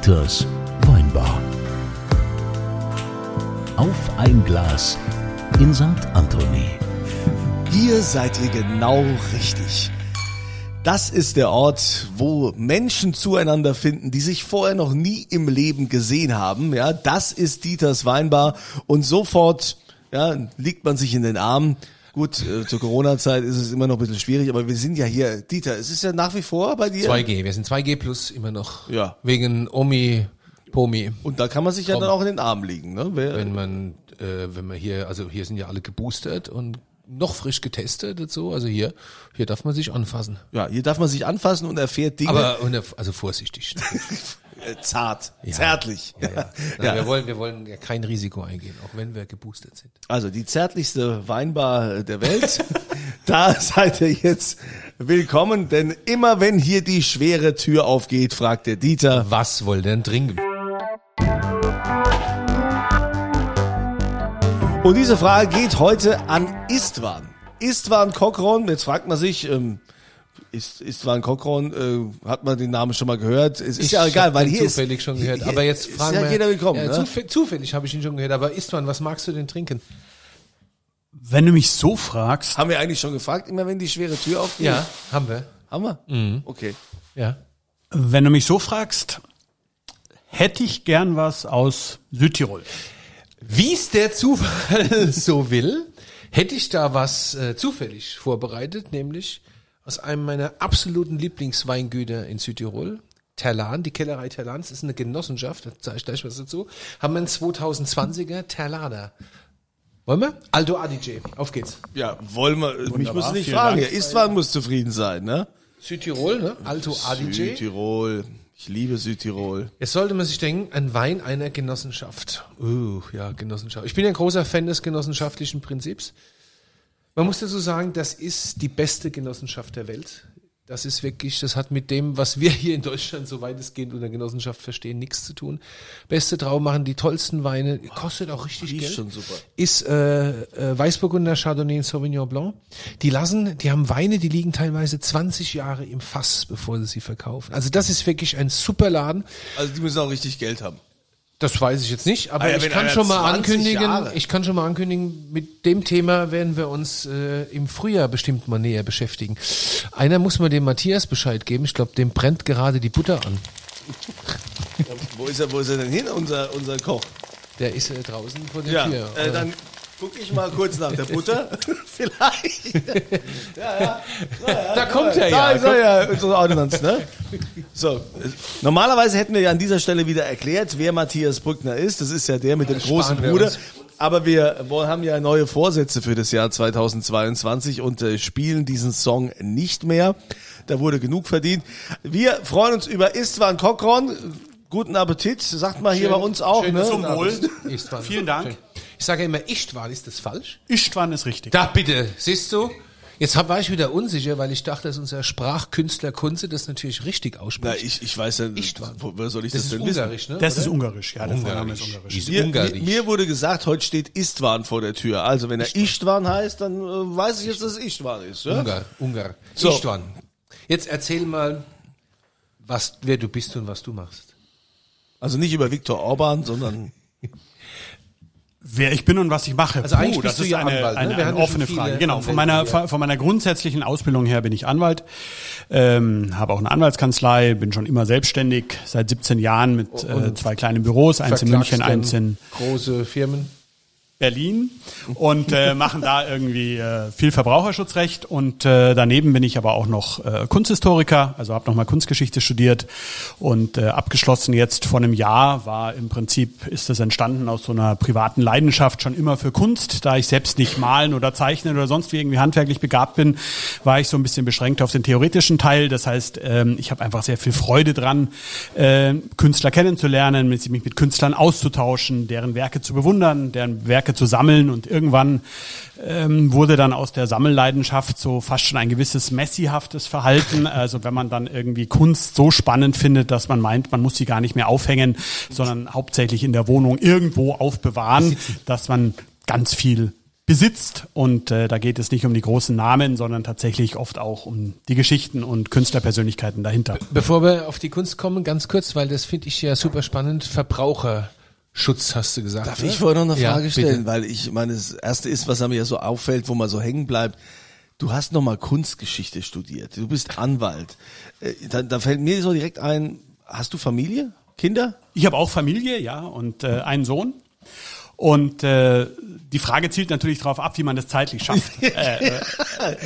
Dieters Weinbar. Auf ein Glas in St. Anthony. Hier seid ihr genau richtig. Das ist der Ort, wo Menschen zueinander finden, die sich vorher noch nie im Leben gesehen haben. Ja, das ist Dieters Weinbar und sofort ja, liegt man sich in den Armen. Gut, äh, zur Corona-Zeit ist es immer noch ein bisschen schwierig, aber wir sind ja hier, Dieter, es ist ja nach wie vor bei dir. 2G, wir sind 2G plus immer noch. Ja. Wegen Omi, Pomi. Und da kann man sich ja dann auch in den Arm liegen. Ne? Wer, Wenn man, äh, wenn man hier, also hier sind ja alle geboostert und noch frisch getestet und so. Also hier, hier darf man sich anfassen. ja, hier darf man sich anfassen und erfährt Dinge Aber und, also vorsichtig. äh, zart, zärtlich. Ja, ja. Nein, Wir wollen, wir wollen ja kein Risiko eingehen, auch wenn wir geboostert sind. Also die zärtlichste Weinbar der Welt. da seid ihr jetzt willkommen, denn immer wenn hier die schwere Tür aufgeht, fragt der Dieter. Was wollt ihr denn trinken? Und diese Frage geht heute an Istvan. Istvan Kokron, jetzt fragt man sich, ähm, ist, Istvan Kokron, äh, hat man den Namen schon mal gehört? Es ist ja Ich egal, weil ihn hier ist, zufällig schon gehört. Aber jetzt ist fragen ja wir, jeder willkommen. Ja, ne? zufällig, zufällig habe ich ihn schon gehört. Aber Istvan, was magst du denn trinken? Wenn du mich so fragst, Haben wir eigentlich schon gefragt, immer wenn die schwere Tür aufgeht? haben wir. Haben wir? Mhm. Okay. Ja. wenn du mich so fragst, hätte ich gern was aus Südtirol. Wie es der Zufall so will, hätte ich da was äh, zufällig vorbereitet, nämlich aus einem meiner absoluten Lieblingsweingüter in Südtirol. Terlan, die Kellerei Terlans ist eine Genossenschaft, da zeige ich gleich was dazu. Haben wir einen 2020er Terlader. Wollen wir? Alto Adige, auf geht's. Ja, wollen wir, mich muss nicht vielen fragen. Dank. Istvan muss zufrieden sein, ne? Südtirol, ne? Alto Adige. Südtirol. Ich liebe Südtirol. Jetzt sollte man sich denken, ein Wein einer Genossenschaft. Uh, ja, Genossenschaft. Ich bin ein großer Fan des genossenschaftlichen Prinzips. Man muss dazu sagen, das ist die beste Genossenschaft der Welt. Das ist wirklich, das hat mit dem, was wir hier in Deutschland so weitestgehend unter Genossenschaft verstehen, nichts zu tun. Beste Trauben machen die tollsten Weine, kostet auch richtig Riecht Geld. schon super. Ist äh, äh, Weißburgunder, Chardonnay und Sauvignon Blanc. Die lassen, die haben Weine, die liegen teilweise 20 Jahre im Fass, bevor sie sie verkaufen. Also das ist wirklich ein super Laden. Also die müssen auch richtig Geld haben. Das weiß ich jetzt nicht, aber Ah ja, ich kann schon mal 20 ankündigen, Jahre. ich kann schon mal ankündigen, mit dem Thema werden wir uns äh, im Frühjahr bestimmt mal näher beschäftigen. Einer muss mal dem Matthias Bescheid geben, ich glaube, dem brennt gerade die Butter an. Wo ist er, wo ist er denn hin, unser, unser Koch? Der ist äh, draußen vor der Ja, Tür. äh, dann gucke ich mal kurz nach der Butter. Vielleicht. da kommt er Da ja. ist er ja, unsere Ordnance, ne? So, normalerweise hätten wir ja an dieser Stelle wieder erklärt, wer Matthias Brückner ist. Das ist ja der mit dem großen Bruder. Aber wir haben ja neue Vorsätze für das Jahr 2022 und äh, spielen diesen Song nicht mehr. Da wurde genug verdient. Wir freuen uns über Istvan Kokron. Guten Appetit, sagt mal hier bei uns auch. schön Ne? zum Wohl. Vielen Dank. Schön. Ich sage immer Istvan, ist das falsch? Istvan ist richtig. Da bitte, siehst du? Jetzt hab, war ich wieder unsicher, weil ich dachte, dass unser Sprachkünstler Kunze das natürlich richtig Na, ausspricht. ich, ich weiß ja, Istvan. wo, soll ich das das, ist denn wissen? ungarisch, ne? Das oder? ist ungarisch, ja, der Vorname ist Ungarisch. ungarisch. Ist Mir, mir, ungarisch. mir wurde gesagt, heute steht Istvan vor der Tür. Also wenn er Istvan heißt, dann äh, weiß ich jetzt, dass es Istvan ist. Ja? Ungar, Ungar. So. Istvan. Jetzt erzähl mal, was, wer du bist und was du machst. Also nicht über Viktor Orban, sondern Wer ich bin und was ich mache. Also eigentlich das bist du ist ja eine, Anwalt, ne? eine, offene Frage. Genau, von meiner, hier. von meiner grundsätzlichen Ausbildung her bin ich Anwalt, ähm, habe auch eine Anwaltskanzlei, bin schon immer selbstständig, seit 17 Jahren mit äh, zwei kleinen Büros, eins in München, eins in Große Firmen. Berlin und äh, machen da irgendwie äh, viel Verbraucherschutzrecht. Und äh, daneben bin ich aber auch noch äh, Kunsthistoriker, also habe nochmal Kunstgeschichte studiert. Und äh, abgeschlossen jetzt vor einem Jahr war im Prinzip ist das entstanden aus so einer privaten Leidenschaft schon immer für Kunst, da ich selbst nicht malen oder zeichnen oder sonst wie irgendwie handwerklich begabt bin, war ich so ein bisschen beschränkt auf den theoretischen Teil. Das heißt, ähm, ich habe einfach sehr viel Freude dran, äh, Künstler kennenzulernen, mich mit Künstlern auszutauschen, deren Werke zu bewundern, deren Werke zu sammeln und irgendwann ähm, wurde dann aus der Sammelleidenschaft so fast schon ein gewisses messihaftes Verhalten. Also wenn man dann irgendwie Kunst so spannend findet, dass man meint, man muss sie gar nicht mehr aufhängen, sondern hauptsächlich in der Wohnung irgendwo aufbewahren, dass man ganz viel besitzt. Und äh, da geht es nicht um die großen Namen, sondern tatsächlich oft auch um die Geschichten und Künstlerpersönlichkeiten dahinter. Bevor wir auf die Kunst kommen, ganz kurz, weil das finde ich ja super spannend. Verbraucherschutz hast du gesagt. Darf ne? ich vorher noch eine Ja, Frage bitte. stellen? Weil ich meine, das erste ist, was mir so auffällt, wo man so hängen bleibt. Du hast noch mal Kunstgeschichte studiert. Du bist Anwalt. Äh, Da, da fällt mir so direkt ein, hast du Familie? Kinder? Ich habe auch Familie, ja, und äh, einen Sohn. Und äh, die Frage zielt natürlich darauf ab, wie man das zeitlich schafft. äh,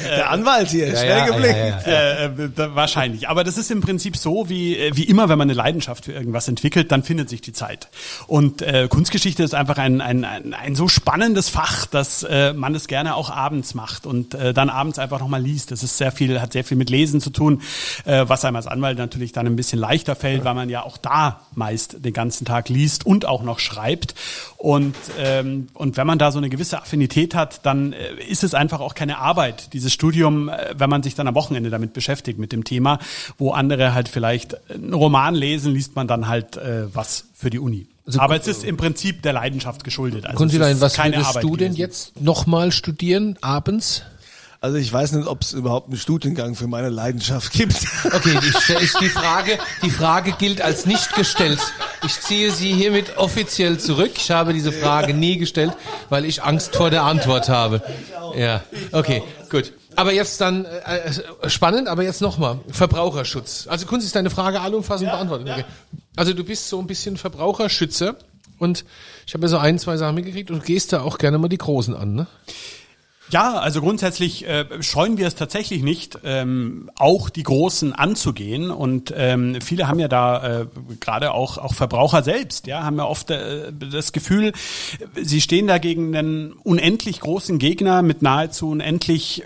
Der Anwalt hier, schnell ja, geblickt. ja, ja. Äh, äh, wahrscheinlich. Aber das ist im Prinzip so, wie, äh, wie immer, wenn man eine Leidenschaft für irgendwas entwickelt, dann findet sich die Zeit. Und äh, Kunstgeschichte ist einfach ein, ein, ein, ein so spannendes Fach, dass äh, man es gerne auch abends macht und äh, dann abends einfach nochmal liest. Das ist sehr viel, hat sehr viel mit Lesen zu tun, äh, was einem als Anwalt natürlich dann ein bisschen leichter fällt, weil man ja auch da meist den ganzen Tag liest und auch noch schreibt. Und, ähm, und wenn man da so eine gewisse Affinität hat, dann äh, ist es einfach auch keine Arbeit, dieses Studium, äh, wenn man sich dann am Wochenende damit beschäftigt, mit dem Thema, wo andere halt vielleicht einen Roman lesen, liest man dann halt äh, was für die Uni. Aber es ist im Prinzip der Leidenschaft geschuldet. Also ist was keine würdest Arbeit du denn gewesen. jetzt nochmal studieren, abends? Also ich weiß nicht, ob es überhaupt einen Studiengang für meine Leidenschaft gibt. Okay, die, ich- die, Frage, die Frage gilt als nicht gestellt. Ich ziehe sie hiermit offiziell zurück. Ich habe diese Frage nie gestellt, weil ich Angst vor der Antwort habe. Ja, okay, gut. Aber jetzt dann, äh, äh, spannend, aber jetzt nochmal, Verbraucherschutz. Also Kunst ist deine Frage allumfassend beantwortet. Okay. Also du bist so ein bisschen Verbraucherschützer und ich habe ja so ein, zwei Sachen mitgekriegt und du gehst da auch gerne mal die Großen an, ne? Ja, also grundsätzlich äh, scheuen wir es tatsächlich nicht, ähm, auch die Großen anzugehen. Und ähm, viele haben ja da äh, gerade auch auch Verbraucher selbst, ja, haben ja oft äh, das Gefühl, sie stehen da gegen einen unendlich großen Gegner mit nahezu unendlich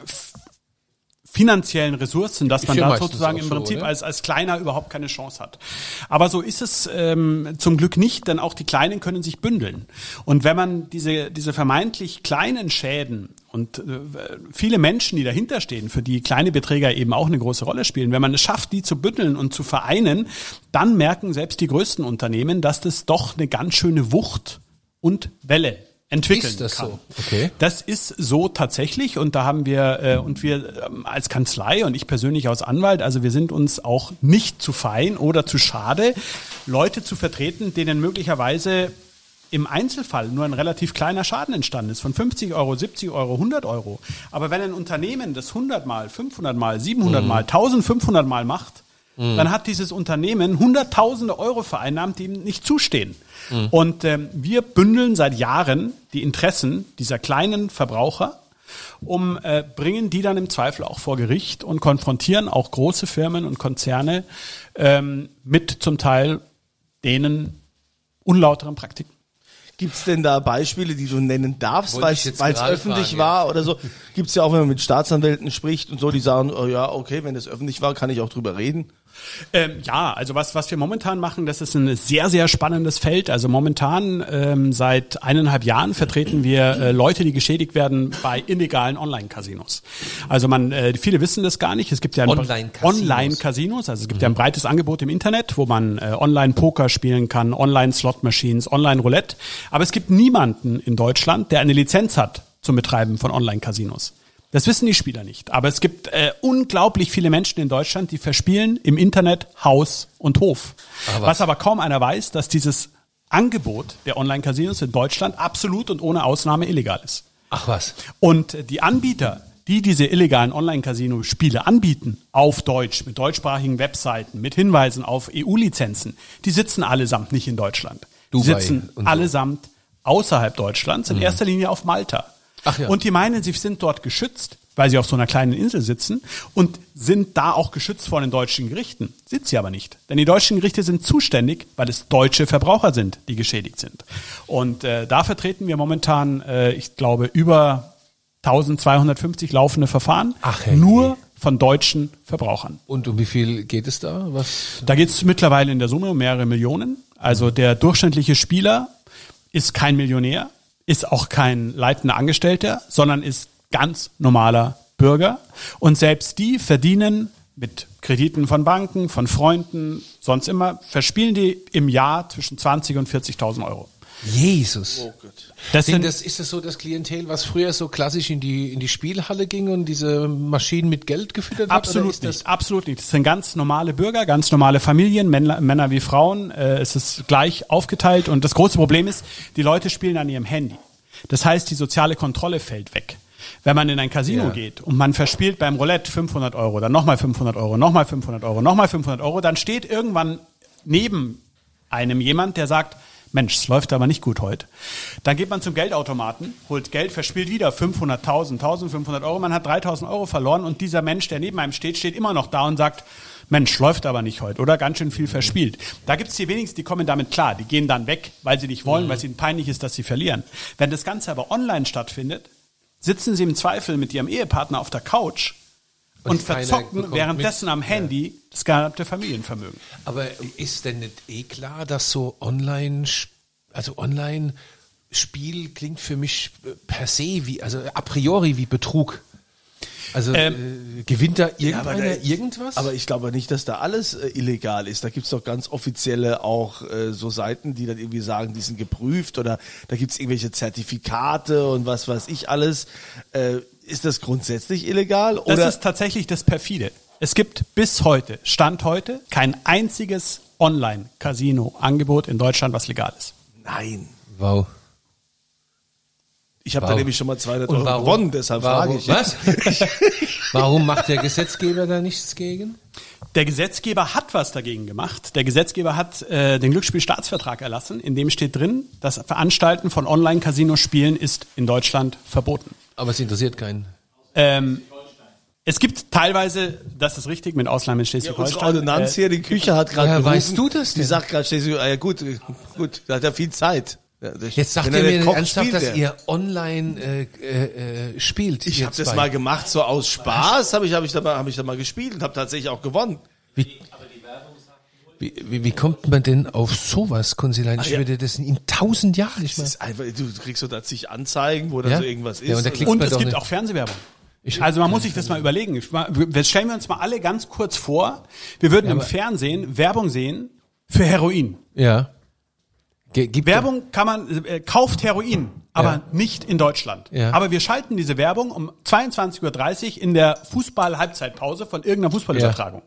finanziellen Ressourcen, dass man da sozusagen im Prinzip oder? als, als Kleiner überhaupt keine Chance hat. Aber so ist es ähm, zum Glück nicht, denn auch die Kleinen können sich bündeln. Und wenn man diese, diese vermeintlich kleinen Schäden und äh, viele Menschen, die dahinter stehen, für die kleine Beträge eben auch eine große Rolle spielen, wenn man es schafft, die zu bündeln und zu vereinen, dann merken selbst die größten Unternehmen, dass das doch eine ganz schöne Wucht und Welle entwickeln Ist das kann. so? Okay. Das ist so tatsächlich und da haben wir äh, und wir ähm, als Kanzlei und ich persönlich als Anwalt, also wir sind uns auch nicht zu fein oder zu schade, Leute zu vertreten, denen möglicherweise im Einzelfall nur ein relativ kleiner Schaden entstanden ist, von 50 Euro, 70 Euro, 100 Euro. Aber wenn ein Unternehmen das 100 mal, 500 mal, 700 mal, 1500 mal macht, dann hat dieses Unternehmen hunderttausende Euro vereinnahmt, die ihm nicht zustehen. Und ähm, wir bündeln seit Jahren die Interessen dieser kleinen Verbraucher, um äh, bringen die dann im Zweifel auch vor Gericht und konfrontieren auch große Firmen und Konzerne ähm, mit zum Teil denen unlauteren Praktiken. Gibt's denn da Beispiele, die du nennen darfst, weil es öffentlich fragen, war oder so? Gibt's ja auch, wenn man mit Staatsanwälten spricht und so, die sagen, oh ja, okay, wenn das öffentlich war, kann ich auch drüber reden. Ähm, ja, also was, was wir momentan machen, das ist ein sehr, sehr spannendes Feld. Also momentan ähm, seit eineinhalb Jahren vertreten wir äh, Leute, die geschädigt werden bei illegalen Online-Casinos. Also man, äh, viele wissen das gar nicht. Es gibt ja ein Online-Casinos. Online-Casinos. Also es gibt ja ein breites Angebot im Internet, wo man äh, Online-Poker spielen kann, Online-Slot-Machines, Online-Roulette. Aber es gibt niemanden in Deutschland, der eine Lizenz hat zum Betreiben von Online-Casinos. Das wissen die Spieler nicht. Aber es gibt äh, unglaublich viele Menschen in Deutschland, die verspielen im Internet Haus und Hof. Ach, was. was aber kaum einer weiß, dass dieses Angebot der Online-Casinos in Deutschland absolut und ohne Ausnahme illegal ist. Ach was. Und die Anbieter, die diese illegalen Online-Casino-Spiele anbieten, auf Deutsch, mit deutschsprachigen Webseiten, mit Hinweisen auf EU-Lizenzen, die sitzen allesamt nicht in Deutschland. Die Dubai sitzen und so. allesamt außerhalb Deutschlands, in erster Linie auf Malta. Ach ja. Und die meinen, sie sind dort geschützt, weil sie auf so einer kleinen Insel sitzen und sind da auch geschützt vor den deutschen Gerichten. Sind sie aber nicht. Denn die deutschen Gerichte sind zuständig, weil es deutsche Verbraucher sind, die geschädigt sind. Und äh, da vertreten wir momentan, äh, ich glaube, über 1250 laufende Verfahren, Ach, herrje. nur von deutschen Verbrauchern. Und um wie viel geht es da? Was? Da geht es mittlerweile in der Summe um mehrere Millionen. Also der durchschnittliche Spieler ist kein Millionär, ist auch kein leitender Angestellter, sondern ist ganz normaler Bürger. Und selbst die verdienen mit Krediten von Banken, von Freunden, sonst immer, verspielen die im Jahr zwischen 20 und 40.000 Euro. Jesus. Oh Gott. Das Sind sind, das, ist das so das Klientel, was früher so klassisch in die, in die Spielhalle ging und diese Maschinen mit Geld gefüttert hat? oder Absolut ist das nicht, absolut nicht. Das sind ganz normale Bürger, ganz normale Familien, Männer, Männer wie Frauen. Äh, es ist gleich aufgeteilt und das große Problem ist, die Leute spielen an ihrem Handy. Das heißt, die soziale Kontrolle fällt weg. Wenn man in ein Casino Ja. geht und man verspielt beim Roulette 500 Euro, dann nochmal 500 Euro, nochmal 500 Euro, nochmal 500 Euro, dann steht irgendwann neben einem jemand, der sagt, Mensch, es läuft aber nicht gut heute. Dann geht man zum Geldautomaten, holt Geld, verspielt wieder 500.000, 1500 Euro, man hat 3000 Euro verloren und dieser Mensch, der neben einem steht, steht immer noch da und sagt, Mensch, läuft aber nicht heute oder ganz schön viel verspielt. Da gibt's die wenigsten, die kommen damit klar. Die gehen dann weg, weil sie nicht wollen, weil es ihnen peinlich ist, dass sie verlieren. Wenn das Ganze aber online stattfindet, sitzen sie im Zweifel mit ihrem Ehepartner auf der Couch und, verzocken währenddessen mit. am Handy das gesamte Familienvermögen. Aber ist denn nicht eh klar, dass so online, also online Spiel klingt für mich per se wie, also a priori wie Betrug. Also äh, gewinnt da irgendeiner da- irgendwas? Aber ich glaube nicht, dass da alles äh, illegal ist. Da gibt's doch ganz offizielle auch äh, so Seiten, die dann irgendwie sagen, die sind geprüft oder da gibt's irgendwelche Zertifikate und was weiß ich alles. Ist das grundsätzlich illegal? Das Oder ist tatsächlich das perfide. Es gibt bis heute, Stand heute, kein einziges Online-Casino-Angebot in Deutschland, was legal ist. nein. wow. Ich habe da nämlich schon mal 200 Und Euro warum, gewonnen, deshalb warum, frage ich. Was? warum macht der Gesetzgeber da nichts gegen? Der Gesetzgeber hat was dagegen gemacht. Der Gesetzgeber hat äh, den Glücksspielstaatsvertrag erlassen, in dem steht drin, das Veranstalten von Online-Casino-Spielen ist in Deutschland verboten. Aber es interessiert keinen. Ähm, es gibt teilweise, das ist richtig, mit Ausnahme in Schleswig-Holstein. Ordonnanz äh, hier, die Küche hat gerade gerufen. weißt du das Die denn? sagt gerade, Schleswig, ja gut, gut, da hat er viel Zeit. Ja, das- Jetzt sagt ihr er mir kocht, ernsthaft, spielt dass ihr online äh, äh, äh, spielt. Ich habe das mal gemacht, so aus Spaß, habe ich, hab ich, da mal, hab ich da mal gespielt und habe tatsächlich auch gewonnen. Wie, wie, wie, wie kommt man denn auf sowas, Konsilein? Ich ja. würde das in tausend Jahren nicht Das mehr. ist einfach, du kriegst so da zig Anzeigen, wo da Ja? so irgendwas ist. Ja, und Und es gibt nicht. auch Fernsehwerbung. Ich- also man muss sich das mal überlegen. Wir- Stellen wir uns mal alle ganz kurz vor, wir würden im Fernsehen Werbung sehen für Heroin. Ja. Gibt Werbung kann man, äh, kauft Heroin, aber Ja. nicht in Deutschland. Ja. Aber wir schalten diese Werbung um 22.30 Uhr in der Fußball-Halbzeitpause von irgendeiner Fußballübertragung.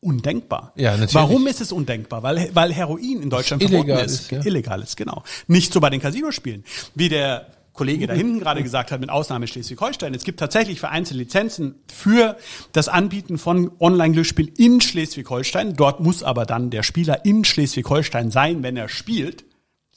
Undenkbar. Ja, natürlich. Warum ist es undenkbar? Weil, weil Heroin in Deutschland Illegal verboten ist. ist, ja. Illegal ist, genau. Nicht so bei den Casinospielen. Wie der Kollege da hinten gerade gesagt hat, mit Ausnahme Schleswig-Holstein. Es gibt tatsächlich vereinzelte Lizenzen für das Anbieten von Online-Glücksspiel in Schleswig-Holstein. Dort muss aber dann der Spieler in Schleswig-Holstein sein, wenn er spielt.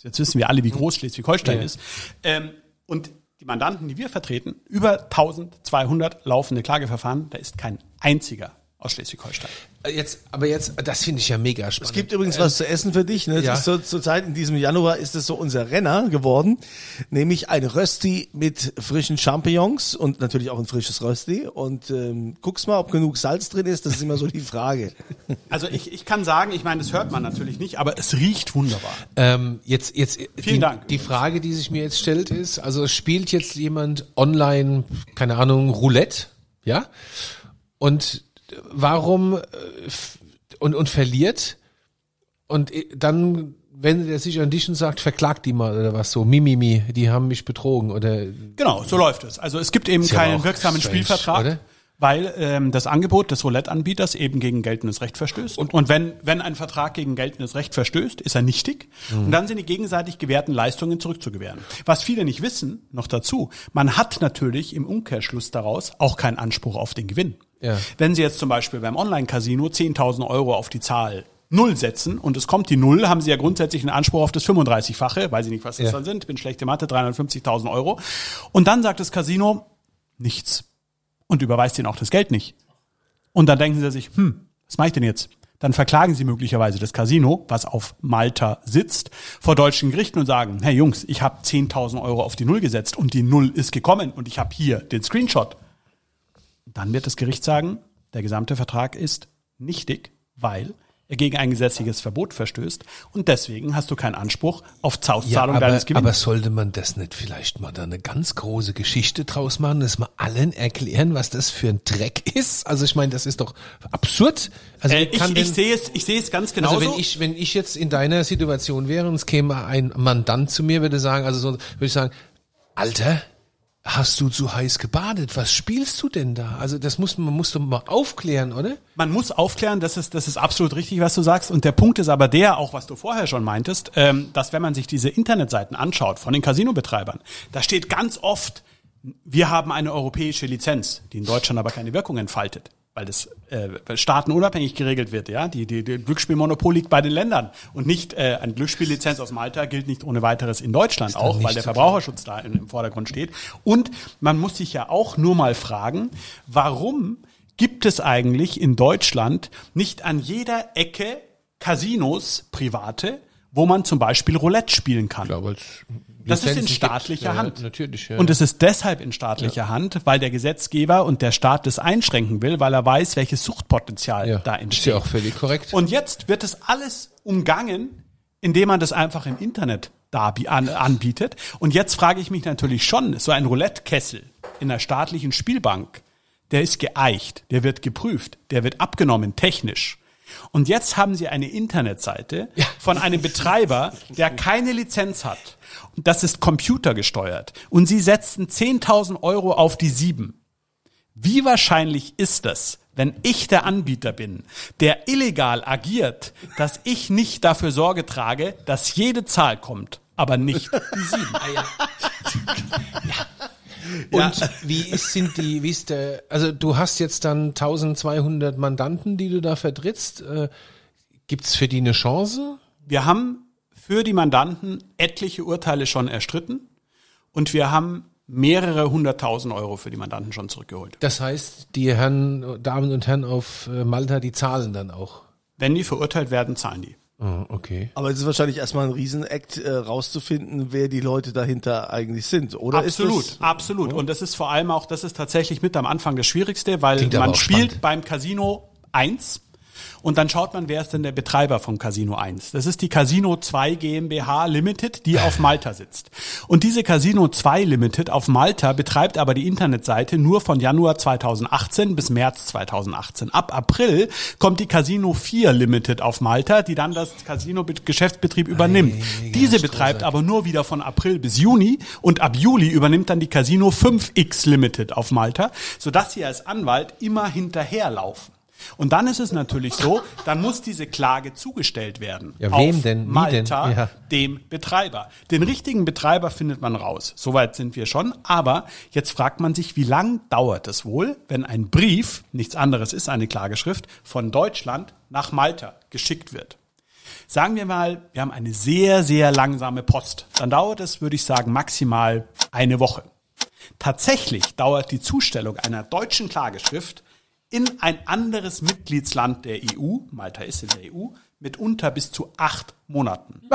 Jetzt wissen wir alle, wie groß Schleswig-Holstein Ja. ist. Ähm, und die Mandanten, die wir vertreten, über 1200 laufende Klageverfahren, da ist kein einziger aus Schleswig-Holstein. Jetzt, aber jetzt, das finde ich ja mega spannend. Es gibt übrigens was zu essen für dich. Ne? Ja. so, zur Zeit in diesem Januar ist es so unser Renner geworden, nämlich ein Rösti mit frischen Champignons und natürlich auch ein frisches Rösti. Und ähm, guck's mal, ob genug Salz drin ist. Das ist immer so die Frage. Also ich, ich kann sagen, ich meine, das hört man natürlich nicht, aber es riecht wunderbar. Ähm, jetzt, jetzt, Vielen die, Dank. Die Frage, die sich mir jetzt stellt, ist, also spielt jetzt jemand online, keine Ahnung, Roulette, ja? Und warum äh, und, und verliert und äh, dann wendet er sich an dich und sagt, verklagt die mal oder was so, Mimimi, die haben mich betrogen oder Genau, so läuft es. Also es gibt eben ja keinen wirksamen strange, Spielvertrag. oder? Weil ähm, das Angebot des Roulette-Anbieters eben gegen geltendes Recht verstößt. Und, und wenn, wenn ein Vertrag gegen geltendes Recht verstößt, ist er nichtig. Mhm. Und dann sind die gegenseitig gewährten Leistungen zurückzugewähren. Was viele nicht wissen, noch dazu, man hat natürlich im Umkehrschluss daraus auch keinen Anspruch auf den Gewinn. Ja. Wenn Sie jetzt zum Beispiel beim Online-Casino 10.000 Euro auf die Zahl Null setzen und es kommt die Null, haben Sie ja grundsätzlich einen Anspruch auf das 35-fache, weiß ich nicht, was das Ja. dann sind, bin schlechte Mathe, 350.000 Euro. Und dann sagt das Casino nichts und überweist Ihnen auch das Geld nicht. Und dann denken Sie sich, hm, was mache ich denn jetzt? Dann verklagen Sie möglicherweise das Casino, was auf Malta sitzt, vor deutschen Gerichten und sagen, hey Jungs, ich habe 10.000 Euro auf die Null gesetzt und die Null ist gekommen und ich habe hier den Screenshot. Dann wird das Gericht sagen, der gesamte Vertrag ist nichtig, weil er gegen ein gesetzliches Verbot verstößt und deswegen hast du keinen Anspruch auf Ja, Zauszahlung aber, deines Gewinns. aber sollte man das nicht vielleicht mal da eine ganz große Geschichte draus machen, dass mal allen erklären, was das für ein Dreck ist? Also ich meine, das ist doch absurd. Also äh, ich, ich sehe es, ich sehe es ganz genauso. Also wenn ich, wenn ich jetzt in deiner Situation wäre und es käme ein Mandant zu mir, würde sagen, also so, würde ich sagen, Alter, hast du zu heiß gebadet? Was spielst du denn da? Also das muss man muss doch mal aufklären, oder? Man muss aufklären, das ist, das ist absolut richtig, was du sagst. Und der Punkt ist aber der, auch was du vorher schon meintest, ähm, dass wenn man sich diese Internetseiten anschaut von den Casino-Betreibern, da steht ganz oft, wir haben eine europäische Lizenz, die in Deutschland aber keine Wirkung entfaltet. Weil das äh, staatenunabhängig geregelt wird, ja. Die, die, die Glücksspielmonopol liegt bei den Ländern. Und nicht äh, eine Glücksspiellizenz aus Malta gilt nicht ohne weiteres in Deutschland auch, weil der Verbraucherschutz da im Vordergrund steht. Und man muss sich ja auch nur mal fragen, warum gibt es eigentlich in Deutschland nicht an jeder Ecke Casinos, private, wo man zum Beispiel Roulette spielen kann? Ja, weil's Das ist in staatlicher gibt. Ja, Hand. Natürlich, ja. Und es ist deshalb in staatlicher Hand, weil der Gesetzgeber und der Staat das einschränken will, weil er weiß, welches Suchtpotenzial ja, da ist entsteht. ja auch völlig korrekt. Und jetzt wird es alles umgangen, indem man das einfach im Internet da an, anbietet. Und jetzt frage ich mich natürlich schon, so ein Roulette-Kessel in einer staatlichen Spielbank, der ist geeicht, der wird geprüft, der wird abgenommen technisch. Und jetzt haben Sie eine Internetseite von einem Betreiber, der keine Lizenz hat. Und das ist computergesteuert. Und Sie setzen 10.000 Euro auf die sieben. Wie wahrscheinlich ist es, wenn ich der Anbieter bin, der illegal agiert, dass ich nicht dafür Sorge trage, dass jede Zahl kommt, aber nicht die sieben? Und wie ist, sind die, wie ist der, also du hast jetzt dann 1200 Mandanten, die du da vertrittst. Äh, gibt's für die eine Chance? Wir haben für die Mandanten etliche Urteile schon erstritten und wir haben mehrere hunderttausend Euro für die Mandanten schon zurückgeholt. Das heißt, die Herren, Damen und Herren auf äh, Malta, die zahlen dann auch. Wenn die verurteilt werden, zahlen die. Oh, okay. Aber es ist wahrscheinlich erstmal ein Riesenakt, äh, rauszufinden, wer die Leute dahinter eigentlich sind. Oder absolut, ist das, absolut. Und das ist vor allem auch, das ist tatsächlich mit am Anfang das Schwierigste, weil Klingt man spielt spannend. beim Casino 1 und dann schaut man, wer ist denn der Betreiber vom Casino 1. Das ist die Casino 2 GmbH Limited, die auf Malta sitzt. Und diese Casino 2 Limited auf Malta betreibt aber die Internetseite nur von Januar 2018 bis März 2018. Ab April kommt die Casino 4 Limited auf Malta, die dann das Casino-Geschäftsbetrieb übernimmt. Diese betreibt aber nur wieder von April bis Juni und ab Juli übernimmt dann die Casino 5X Limited auf Malta, sodass sie als Anwalt immer hinterherlaufen. Und dann ist es natürlich so, dann muss diese Klage zugestellt werden. Ja, auf wem denn? Malta, denn? Ja. dem Betreiber. Den richtigen Betreiber findet man raus. Soweit sind wir schon. Aber jetzt fragt man sich, wie lang dauert es wohl, wenn ein Brief, nichts anderes ist eine Klageschrift, von Deutschland nach Malta geschickt wird. Sagen wir mal, wir haben eine sehr, sehr langsame Post. Dann dauert es, würde ich sagen, maximal eine Woche. Tatsächlich dauert die Zustellung einer deutschen Klageschrift in ein anderes Mitgliedsland der EU, Malta ist in der EU, mitunter bis zu acht Monaten.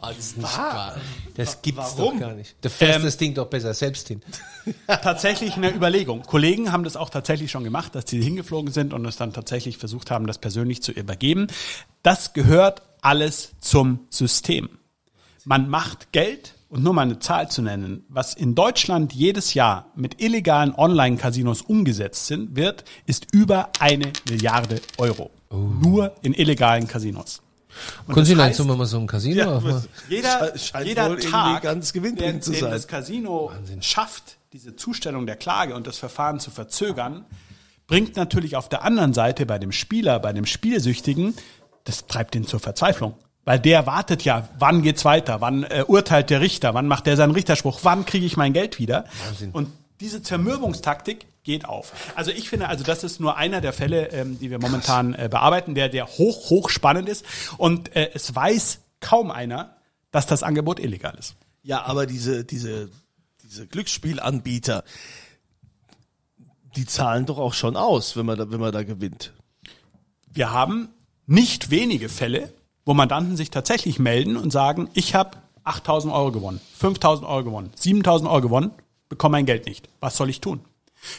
Das ist nicht wahr. Das gibt's doch gar nicht. Du fährst Ähm, das Ding doch besser selbst hin. tatsächlich eine Überlegung. Kollegen haben das auch tatsächlich schon gemacht, dass sie hingeflogen sind und es dann tatsächlich versucht haben, das persönlich zu übergeben. Das gehört alles zum System. Man macht Geld und nur mal eine Zahl zu nennen, was in Deutschland jedes Jahr mit illegalen Online-Casinos umgesetzt sind, wird, ist über eine Milliarde Euro. Nur in illegalen Casinos. Und Können Sie so mal so ein Casino aufmachen? jeder, jeder Tag, ganz den, zu sein. das Casino schafft, diese Zustellung der Klage und das Verfahren zu verzögern, bringt natürlich auf der anderen Seite bei dem Spieler, bei dem Spielsüchtigen, das treibt ihn zur Verzweiflung. Weil der wartet ja, wann geht's weiter, wann äh, urteilt der Richter, wann macht der seinen Richterspruch, wann kriege ich mein Geld wieder? Und diese Zermürbungstaktik geht auf. Also ich finde, also das ist nur einer der Fälle, ähm, die wir momentan äh, bearbeiten, der der hoch hoch spannend ist und äh, es weiß kaum einer, dass das Angebot illegal ist. Ja, aber diese, diese, diese Glücksspielanbieter, die zahlen doch auch schon aus, wenn man da, wenn man da gewinnt. Wir haben nicht wenige Fälle, wo Mandanten sich tatsächlich melden und sagen, ich habe 8.000 Euro gewonnen, 5.000 Euro gewonnen, 7.000 Euro gewonnen, bekomme mein Geld nicht. Was soll ich tun?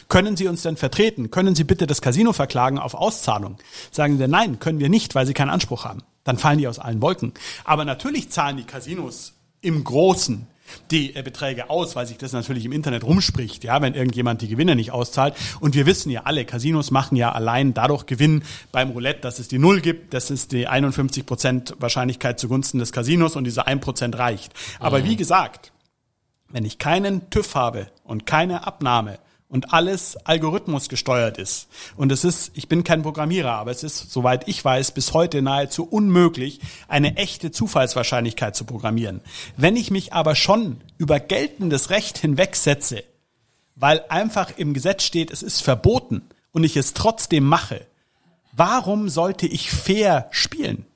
Können Sie uns denn vertreten? Können Sie bitte das Casino verklagen auf Auszahlung? Sagen Sie, nein, können wir nicht, weil Sie keinen Anspruch haben. Dann fallen die aus allen Wolken. Aber natürlich zahlen die Casinos im Großen die äh, Beträge aus, weil sich das natürlich im Internet rumspricht, ja, wenn irgendjemand die Gewinne nicht auszahlt. Und wir wissen ja alle, Casinos machen ja allein dadurch Gewinn beim Roulette, dass es die Null gibt, das ist die 51 Prozent Wahrscheinlichkeit zugunsten des Casinos und diese 1 Prozent reicht. Aber wie gesagt, wenn ich keinen TÜV habe und keine Abnahme, und alles Algorithmus gesteuert ist. Und es ist, ich bin kein Programmierer, aber es ist, soweit ich weiß, bis heute nahezu unmöglich, eine echte Zufallswahrscheinlichkeit zu programmieren. Wenn ich mich aber schon über geltendes Recht hinwegsetze, weil einfach im Gesetz steht, es ist verboten und ich es trotzdem mache, warum sollte ich fair spielen?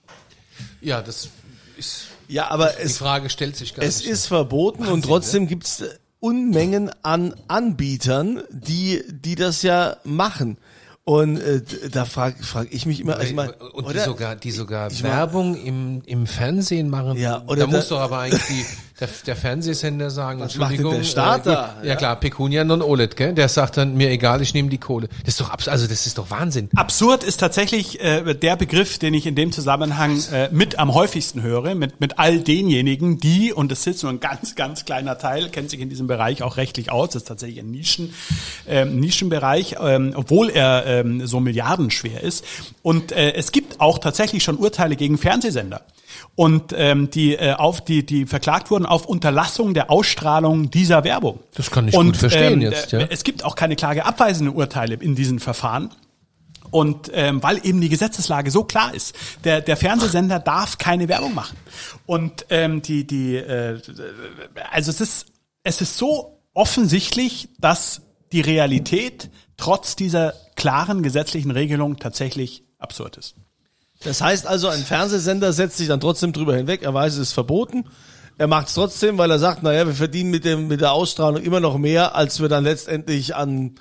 Ja, das ist Ja, aber die es, Frage stellt sich gar es nicht. ist verboten und trotzdem gibt's Unmengen an Anbietern, die, die das ja machen. Und äh, da frage frag ich mich immer, also ich mein, und die oder? sogar, die sogar Werbung im, im Fernsehen machen. Ja, oder da da- muss doch aber eigentlich die, der, der Fernsehsender sagen, Was macht denn Entschuldigung. der Staat äh? Ja, Ja. klar, Pecunia non olet, gell? Der sagt dann, mir egal, ich nehme die Kohle. Das ist doch abs also das ist doch Wahnsinn. Absurd ist tatsächlich äh, der Begriff, den ich in dem Zusammenhang äh, mit am häufigsten höre, mit, mit all denjenigen, die, und das ist nur ein ganz, ganz kleiner Teil, kennt sich in diesem Bereich auch rechtlich aus, das ist tatsächlich ein Nischen, ähm, Nischenbereich, ähm, obwohl er ähm, so milliardenschwer ist. Und äh, es gibt auch tatsächlich schon Urteile gegen Fernsehsender. Und ähm, die äh, auf die die verklagt wurden auf Unterlassung der Ausstrahlung dieser Werbung. Das kann ich gut verstehen jetzt, ja. äh, Es gibt auch keine klageabweisende Urteile in diesen Verfahren. Und ähm, weil eben die Gesetzeslage so klar ist, der, der Fernsehsender darf keine Werbung machen. Und ähm, die, die, äh, also es ist, es ist so offensichtlich, dass die Realität trotz dieser klaren gesetzlichen Regelung tatsächlich absurd ist. Das heißt also, ein Fernsehsender setzt sich dann trotzdem drüber hinweg, er weiß, es ist verboten. Er macht es trotzdem, weil er sagt, naja, wir verdienen mit, dem, mit der Ausstrahlung immer noch mehr, als wir dann letztendlich an,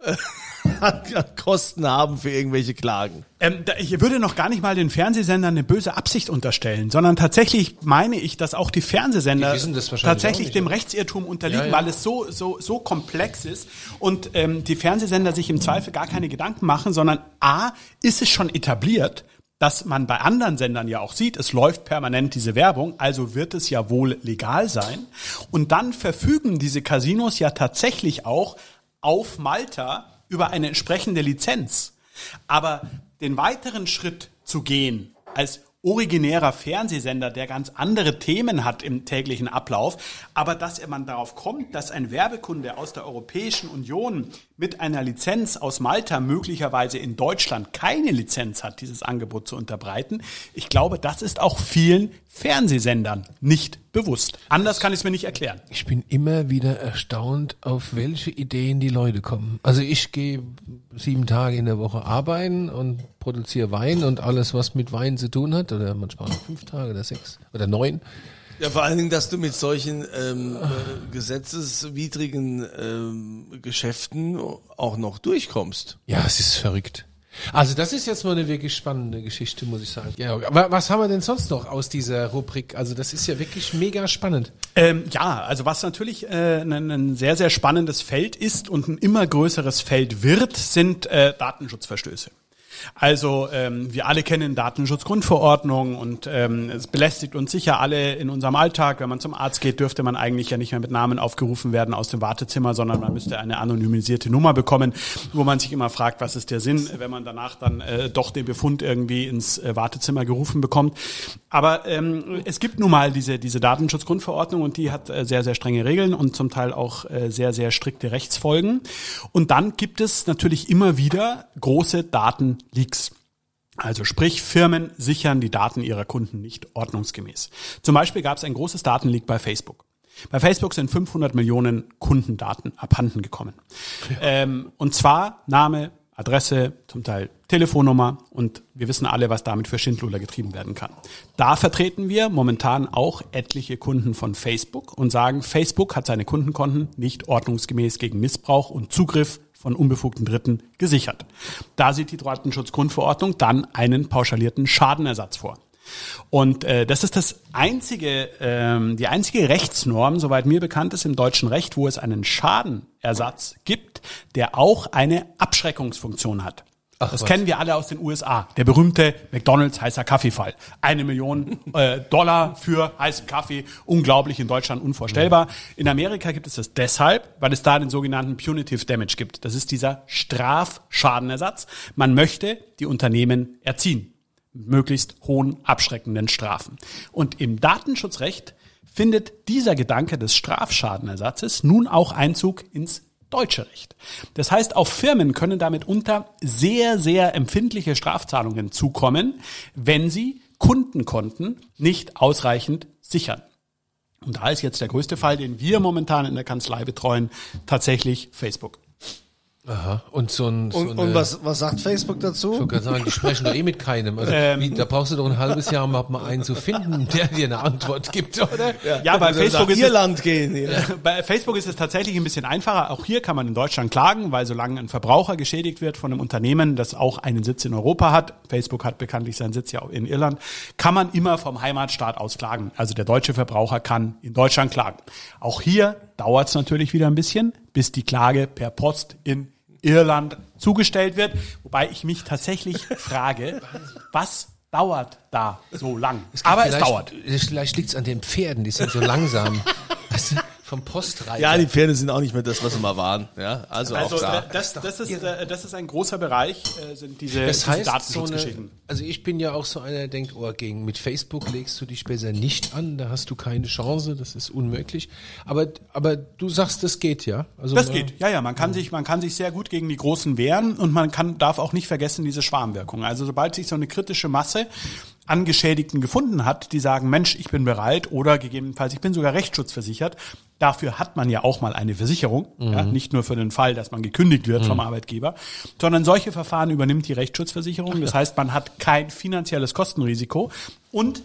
äh, an, an Kosten haben für irgendwelche Klagen. Ähm, da, ich würde noch gar nicht mal den Fernsehsendern eine böse Absicht unterstellen, sondern tatsächlich meine ich, dass auch die Fernsehsender Die tatsächlich nicht, dem oder? Rechtsirrtum unterliegen, Ja, ja. weil es so, so, so komplex ist und ähm, die Fernsehsender sich im Zweifel gar keine Gedanken machen, sondern A, ist es schon etabliert, dass man bei anderen Sendern ja auch sieht, es läuft permanent diese Werbung, also wird es ja wohl legal sein. Und dann verfügen diese Casinos ja tatsächlich auch auf Malta über eine entsprechende Lizenz. Aber den weiteren Schritt zu gehen als originärer Fernsehsender, der ganz andere Themen hat im täglichen Ablauf, aber dass man darauf kommt, dass ein Werbekunde aus der Europäischen Union mit einer Lizenz aus Malta möglicherweise in Deutschland keine Lizenz hat, dieses Angebot zu unterbreiten, ich glaube, das ist auch vielen Fernsehsendern nicht bewusst. Anders kann ich es mir nicht erklären. Ich bin immer wieder erstaunt, auf welche Ideen die Leute kommen. Also ich gehe sieben Tage in der Woche arbeiten und produziere Wein und alles, was mit Wein zu tun hat, oder manchmal auch fünf Tage oder sechs oder neun. Ja, vor allen Dingen, dass du mit solchen ähm, äh, gesetzeswidrigen ähm, Geschäften auch noch durchkommst. Ja, es ist verrückt. Also das ist jetzt mal eine wirklich spannende Geschichte, muss ich sagen. Ja, aber was haben wir denn sonst noch aus dieser Rubrik? Also das ist ja wirklich mega spannend. Ähm, ja, also was natürlich äh, ein, ein sehr, sehr spannendes Feld ist und ein immer größeres Feld wird, sind äh, Datenschutzverstöße. Also ähm, wir alle kennen Datenschutzgrundverordnung und ähm, es belästigt uns sicher alle in unserem Alltag. Wenn man zum Arzt geht, dürfte man eigentlich ja nicht mehr mit Namen aufgerufen werden aus dem Wartezimmer, sondern man müsste eine anonymisierte Nummer bekommen, wo man sich immer fragt, was ist der Sinn, wenn man danach dann äh, doch den Befund irgendwie ins äh, Wartezimmer gerufen bekommt. Aber ähm, es gibt nun mal diese, diese Datenschutzgrundverordnung und die hat äh, sehr, sehr strenge Regeln und zum Teil auch äh, sehr, sehr strikte Rechtsfolgen. Und dann gibt es natürlich immer wieder große Datenleaks. Also sprich, Firmen sichern die Daten ihrer Kunden nicht ordnungsgemäß. Zum Beispiel gab es ein großes Datenleak bei Facebook. Bei Facebook sind 500 Millionen Kundendaten abhanden gekommen. Ähm, und zwar Name, Adresse, zum Teil Telefonnummer und wir wissen alle, was damit für Schindluder getrieben werden kann. Da vertreten wir momentan auch etliche Kunden von Facebook und sagen, Facebook hat seine Kundenkonten nicht ordnungsgemäß gegen Missbrauch und Zugriff von unbefugten Dritten gesichert. Da sieht die Datenschutzgrundverordnung dann einen pauschalierten Schadenersatz vor. Und äh, das ist das einzige, ähm, die einzige Rechtsnorm, soweit mir bekannt ist, im deutschen Recht, wo es einen Schadenersatz gibt, der auch eine Abschreckungsfunktion hat. Ach, das was. kennen wir alle aus den USA. Der berühmte McDonalds heißer Kaffeefall. Eine Million äh, Dollar für heißen Kaffee. Unglaublich, in Deutschland unvorstellbar. In Amerika gibt es das deshalb, weil es da den sogenannten Punitive Damage gibt. Das ist dieser Strafschadenersatz. Man möchte die Unternehmen erziehen. Mit möglichst hohen abschreckenden Strafen. Und im Datenschutzrecht findet dieser Gedanke des Strafschadenersatzes nun auch Einzug ins deutsche Recht. Das heißt, auf Firmen können damit unter sehr, sehr empfindliche Strafzahlungen zukommen, wenn sie Kundenkonten nicht ausreichend sichern. Und da ist jetzt der größte Fall, den wir momentan in der Kanzlei betreuen, tatsächlich Facebook. Aha. Und so ein, so Und, eine, und was, was sagt Facebook Ich dazu? wollte gerade sagen, die sprechen doch eh mit keinem. Also, Ähm. wie, da brauchst du doch ein halbes Jahr, um überhaupt mal einen zu finden, der dir eine Antwort gibt, oder? Ja, bei Also Facebook ist es, Irland gehen. Ja. bei Facebook ist es tatsächlich ein bisschen einfacher. Auch hier kann man in Deutschland klagen, weil solange ein Verbraucher geschädigt wird von einem Unternehmen, das auch einen Sitz in Europa hat, Facebook hat bekanntlich seinen Sitz ja auch in Irland, kann man immer vom Heimatstaat aus klagen. Also der deutsche Verbraucher kann in Deutschland klagen. Auch hier dauert es natürlich wieder ein bisschen, bis die Klage per Post in Irland zugestellt wird. Wobei ich mich tatsächlich frage, was dauert da so lang? Aber es dauert. Vielleicht liegt's an den Pferden, die sind so langsam. Vom Postreiter. ja, die Pferde sind auch nicht mehr das, was sie mal waren. Ja, also, Also auch da. äh, das, das, ist, äh, das ist ein großer Bereich, äh, sind diese, Das diese heißt, so eine, Datenschutzgeschichten. also ich bin ja auch so einer, der denkt, oh, gegen, mit Facebook legst du dich besser nicht an, da hast du keine Chance, das ist unmöglich. Aber, aber du sagst, das geht ja. Also Das man- geht, ja, ja. Man kann sich, man kann sich sehr gut gegen die Großen wehren und man kann, darf auch nicht vergessen diese Schwarmwirkung. Also sobald sich so eine kritische Masse an Geschädigten gefunden hat, die sagen, Mensch, ich bin bereit oder gegebenenfalls, ich bin sogar rechtsschutzversichert. Dafür hat man ja auch mal eine Versicherung, ja, nicht nur für den Fall, dass man gekündigt wird vom Arbeitgeber, sondern solche Verfahren übernimmt die Rechtsschutzversicherung. Das heißt, man hat kein finanzielles Kostenrisiko und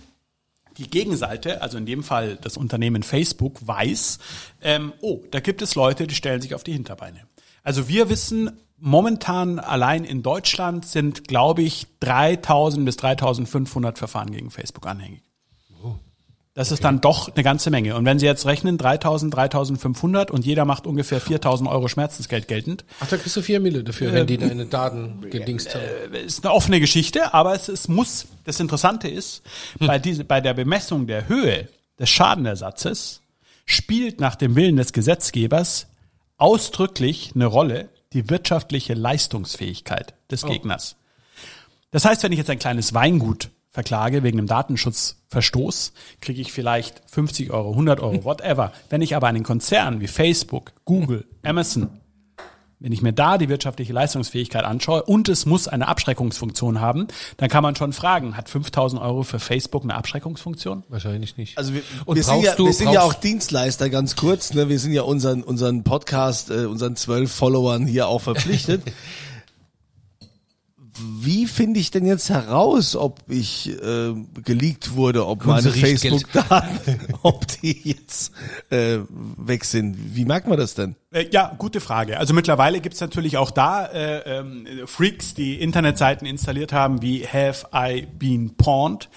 die Gegenseite, also in dem Fall das Unternehmen Facebook, weiß, ähm, oh, da gibt es Leute, die stellen sich auf die Hinterbeine. Also wir wissen, momentan allein in Deutschland sind, glaube ich, 3000 bis 3500 Verfahren gegen Facebook anhängig. Das ist dann doch eine ganze Menge. Und wenn Sie jetzt rechnen, 3000, 3500 und jeder macht ungefähr 4000 Euro Schmerzensgeld geltend, Ach, da kriegst du vier Mille dafür, wenn die deine Daten gedingst haben. ist eine offene Geschichte, aber es, es muss, das Interessante ist, bei, diese, bei der Bemessung der Höhe des Schadenersatzes spielt nach dem Willen des Gesetzgebers ausdrücklich eine Rolle die wirtschaftliche Leistungsfähigkeit des Gegners. Das heißt, wenn ich jetzt ein kleines Weingut verklage wegen einem Datenschutzverstoß, kriege ich vielleicht 50 Euro, 100 Euro, whatever. Wenn ich aber einen Konzern wie Facebook, Google, Amazon, wenn ich mir da die wirtschaftliche Leistungsfähigkeit anschaue und es muss eine Abschreckungsfunktion haben, dann kann man schon fragen, hat 5000 Euro für Facebook eine Abschreckungsfunktion? Wahrscheinlich nicht. Also wir, Und wir, sind ja, du- wir sind ja auch Dienstleister, ganz kurz. Ne? Wir sind ja unseren, unseren Podcast, äh, unseren zwölf Followern hier auch verpflichtet. Wie finde ich denn jetzt heraus, ob ich äh, geleakt wurde, ob meine. Facebook-Daten, ob die jetzt äh, weg sind? Wie merkt man das denn? Äh, Ja, gute Frage. Also mittlerweile gibt's natürlich auch da äh, ähm, Freaks, die Internetseiten installiert haben, wie Have I Been Pawned.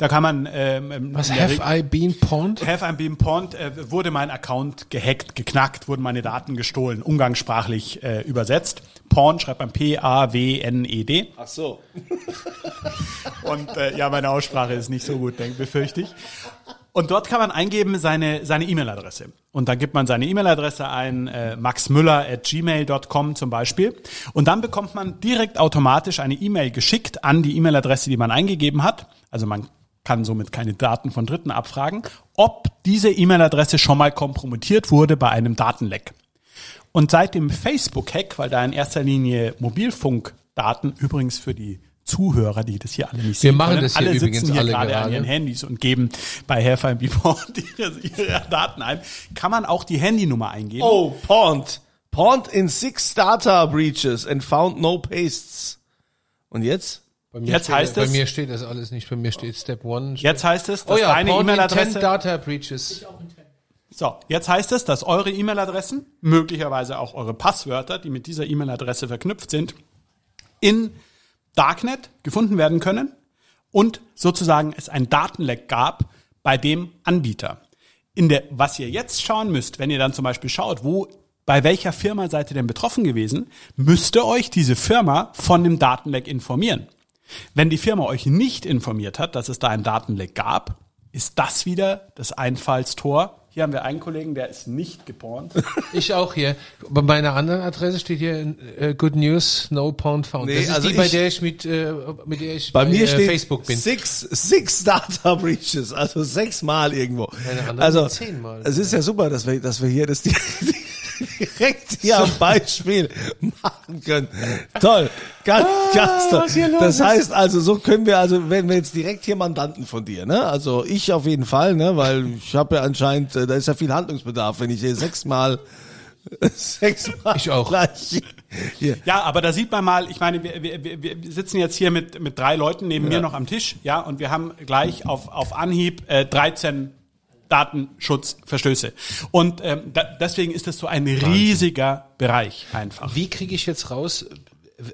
Da kann man ähm, Was, have I been pawned? Have I Been Pawned äh, wurde mein Account gehackt, geknackt, wurden meine Daten gestohlen, umgangssprachlich äh, übersetzt. Pawn schreibt man P-A-W-N-E-D. Ach so. Und äh, ja, meine Aussprache ist nicht so gut, denk, befürchte ich. Und dort kann man eingeben seine seine E-Mail-Adresse. Und dann gibt man seine E-Mail-Adresse ein, äh, maxmüller at gmail.com zum Beispiel. Und dann bekommt man direkt automatisch eine E-Mail geschickt an die E-Mail-Adresse, die man eingegeben hat. Also man kann somit keine Daten von Dritten abfragen, ob diese E-Mail-Adresse schon mal kompromittiert wurde bei einem Datenleck. Und seit dem Facebook-Hack, weil da in erster Linie Mobilfunkdaten, übrigens für die Zuhörer, die das hier alle nicht Wir sehen machen können, das hier alle übrigens sitzen hier alle gerade an gerade. ihren Handys und geben bei Helfer Beport ihre, ihre Daten ein, kann man auch die Handynummer eingeben. Oh, pawned. Pawned in six data breaches and found no pastes. Und jetzt? Bei mir Jetzt steht, heißt bei es- mir steht das alles nicht. Bei mir steht Step One. Jetzt heißt es, dass oh ja, deine pawned in 10 E-Mail-Adresse Data Breaches. So, jetzt heißt es, dass eure E-Mail-Adressen, möglicherweise auch eure Passwörter, die mit dieser E-Mail-Adresse verknüpft sind, in Darknet gefunden werden können und sozusagen es ein Datenleck gab bei dem Anbieter. In der, was ihr jetzt schauen müsst, wenn ihr dann zum Beispiel schaut, wo bei welcher Firma seid ihr denn betroffen gewesen, müsste euch diese Firma von dem Datenleck informieren. Wenn die Firma euch nicht informiert hat, dass es da ein Datenleck gab, ist das wieder das Einfallstor. Hier haben wir einen Kollegen, der ist nicht gepornt. Ich auch hier. Bei meiner anderen Adresse steht hier äh, Good News, no porn found. Nee, das ist also die, bei ich- der ich mit, äh, mit der ich Bei mir äh, steht Facebook bin. Six, six Data Breaches, also sechsmal irgendwo. Also zehnmal. es ist ja super, dass wir, dass wir hier das di- direkt hier am Beispiel machen können. Toll, ganz, ganz toll. Das heißt also, so können wir also, wenn wir jetzt direkt hier Mandanten von dir, ne? Also ich auf jeden Fall, ne? Weil ich habe ja anscheinend, äh, da ist ja viel Handlungsbedarf, wenn ich hier sechsmal sechsmal Ich auch. gleich hier. Ja, aber da sieht man mal, ich meine, wir, wir, wir sitzen jetzt hier mit, mit drei Leuten neben mir noch am Tisch, ja, und wir haben gleich auf, auf Anhieb äh, 13 Datenschutzverstöße. Und ähm, da, deswegen ist das so ein riesiger Bereich einfach. Wie kriege ich jetzt raus,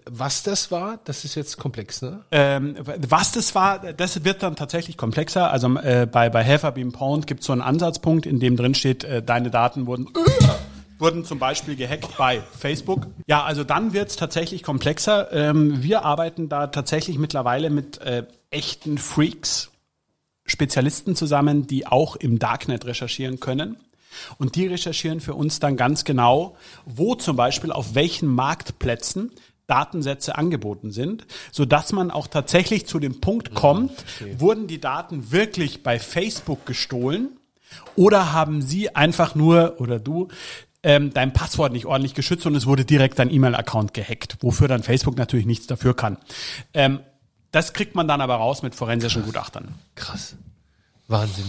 was das war? Das ist jetzt komplex, ne? Ähm, was das war, das wird dann tatsächlich komplexer. Also äh, bei, bei Helferbeam Pound gibt es so einen Ansatzpunkt, in dem drin steht, äh, deine Daten wurden wurden zum Beispiel gehackt bei Facebook. Ja, also dann wird's tatsächlich komplexer. Ähm, wir arbeiten da tatsächlich mittlerweile mit äh, echten Freaks, Spezialisten zusammen, die auch im Darknet recherchieren können. Und die recherchieren für uns dann ganz genau, wo zum Beispiel auf welchen Marktplätzen Datensätze angeboten sind, so dass man auch tatsächlich zu dem Punkt kommt, wurden die Daten wirklich bei Facebook gestohlen oder haben sie einfach nur oder du ähm, dein Passwort nicht ordentlich geschützt und es wurde direkt dein E-Mail-Account gehackt, wofür dann Facebook natürlich nichts dafür kann. Ähm, das kriegt man dann aber raus mit forensischen Gutachtern. Krass. Wahnsinn.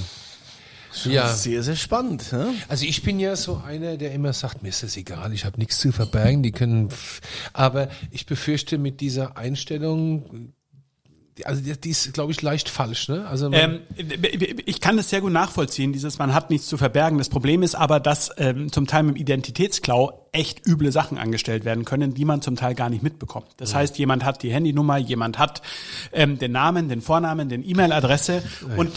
Ja. Sehr, sehr spannend. Ne? Also ich bin ja so einer, der immer sagt, mir ist das egal, ich habe nichts zu verbergen, die können. pff. Aber ich befürchte mit dieser Einstellung, also die, die ist, glaube ich, leicht falsch. Ne? Also Ähm, ich kann das sehr gut nachvollziehen, dieses man hat nichts zu verbergen. Das Problem ist aber, dass ähm, zum Teil mit dem Identitätsklau echt üble Sachen angestellt werden können, die man zum Teil gar nicht mitbekommt. Das heißt, jemand hat die Handynummer, jemand hat ähm, den Namen, den Vornamen, den E-Mail-Adresse und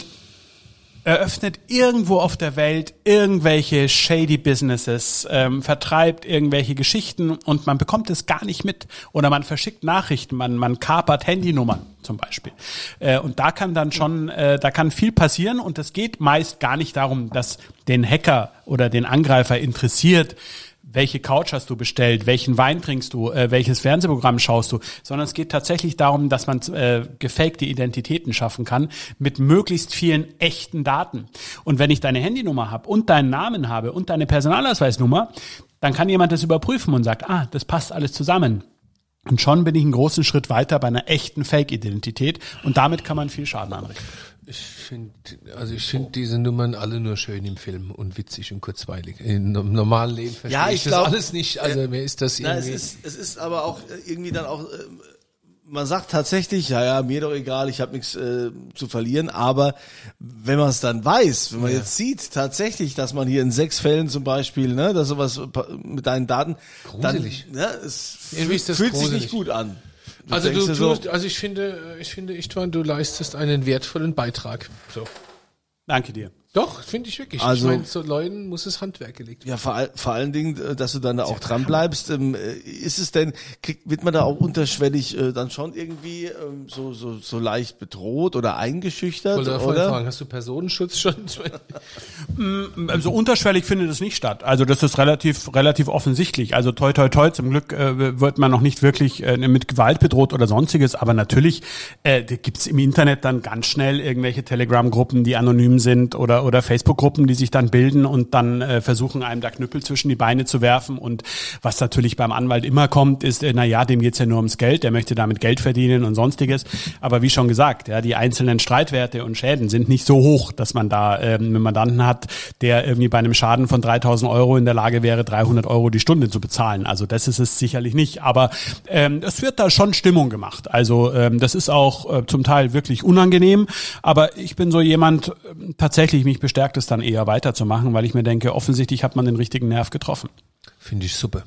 eröffnet irgendwo auf der Welt irgendwelche shady Businesses, ähm, vertreibt irgendwelche Geschichten und man bekommt es gar nicht mit. Oder man verschickt Nachrichten, man, man kapert Handynummern zum Beispiel. Äh, und da kann dann schon, äh, da kann viel passieren und es geht meist gar nicht darum, dass den Hacker oder den Angreifer interessiert, welche Couch hast du bestellt, welchen Wein trinkst du, äh, welches Fernsehprogramm schaust du, sondern es geht tatsächlich darum, dass man äh, gefakte Identitäten schaffen kann mit möglichst vielen echten Daten. Und wenn ich deine Handynummer habe und deinen Namen habe und deine Personalausweisnummer, dann kann jemand das überprüfen und sagt, ah, das passt alles zusammen. Und schon bin ich einen großen Schritt weiter bei einer echten Fake-Identität und damit kann man viel Schaden anrichten. Ich finde, also ich finde diese Nummern alle nur schön im Film und witzig und kurzweilig. Im no- normalen Leben verstehe Ja, ich, ich das glaub- alles nicht. Also mir ist das Na, es irgendwie. ist, es ist aber auch äh, irgendwie dann auch, äh, man sagt tatsächlich, ja, ja, mir doch egal, ich habe nichts äh, zu verlieren, aber wenn man es dann weiß, wenn man jetzt sieht tatsächlich, dass man hier in sechs Fällen zum Beispiel, ne, dass sowas mit deinen Daten, Gruselig. dann, ne, es Irgendwie fühlt, fühlt sich nicht gut an. Du also du so, tust, also ich finde, ich finde, Istvan, du leistest einen wertvollen Beitrag. So. Danke dir. Doch, finde ich wirklich. Also- ich meine, so Leuten muss das Handwerk gelegt werden. Ja, vor, all- vor allen Dingen, äh, dass du dann da auch dran bleibst. Ähm, äh, ist es denn, kriegt, wird man da auch unterschwellig äh, dann schon irgendwie ähm, so, so, so leicht bedroht oder eingeschüchtert? wollte vorhin Oder? fragen, hast du Personenschutz schon? Meine, Also unterschwellig findet es nicht statt. Also das ist relativ relativ offensichtlich. Also toi toi toi, zum Glück äh, wird man noch nicht wirklich äh, mit Gewalt bedroht oder sonstiges, aber natürlich äh, da gibt's im Internet dann ganz schnell irgendwelche Telegram-Gruppen, die anonym sind oder oder Facebook-Gruppen, die sich dann bilden und dann äh, versuchen einem da Knüppel zwischen die Beine zu werfen und was natürlich beim Anwalt immer kommt, ist äh, na ja, dem geht's ja nur ums Geld, der möchte damit Geld verdienen und sonstiges, aber wie schon gesagt, ja, die einzelnen Streitwerte und Schäden sind nicht so hoch, dass man da ähm, einen Mandanten hat, der irgendwie bei einem Schaden von 3000 Euro in der Lage wäre, 300 Euro die Stunde zu bezahlen. Also das ist es sicherlich nicht. Aber ähm, es wird da schon Stimmung gemacht. Also ähm, das ist auch äh, zum Teil wirklich unangenehm. Aber ich bin so jemand, ähm, tatsächlich mich bestärkt es dann eher weiterzumachen, weil ich mir denke, offensichtlich hat man den richtigen Nerv getroffen. finde ich super.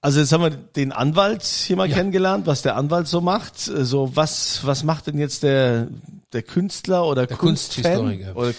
Also jetzt haben wir den Anwalt hier mal kennengelernt, was der Anwalt so macht. So was was macht denn jetzt der der Künstler oder Der Kunstfan Kunsthistoriker. oder Ähm,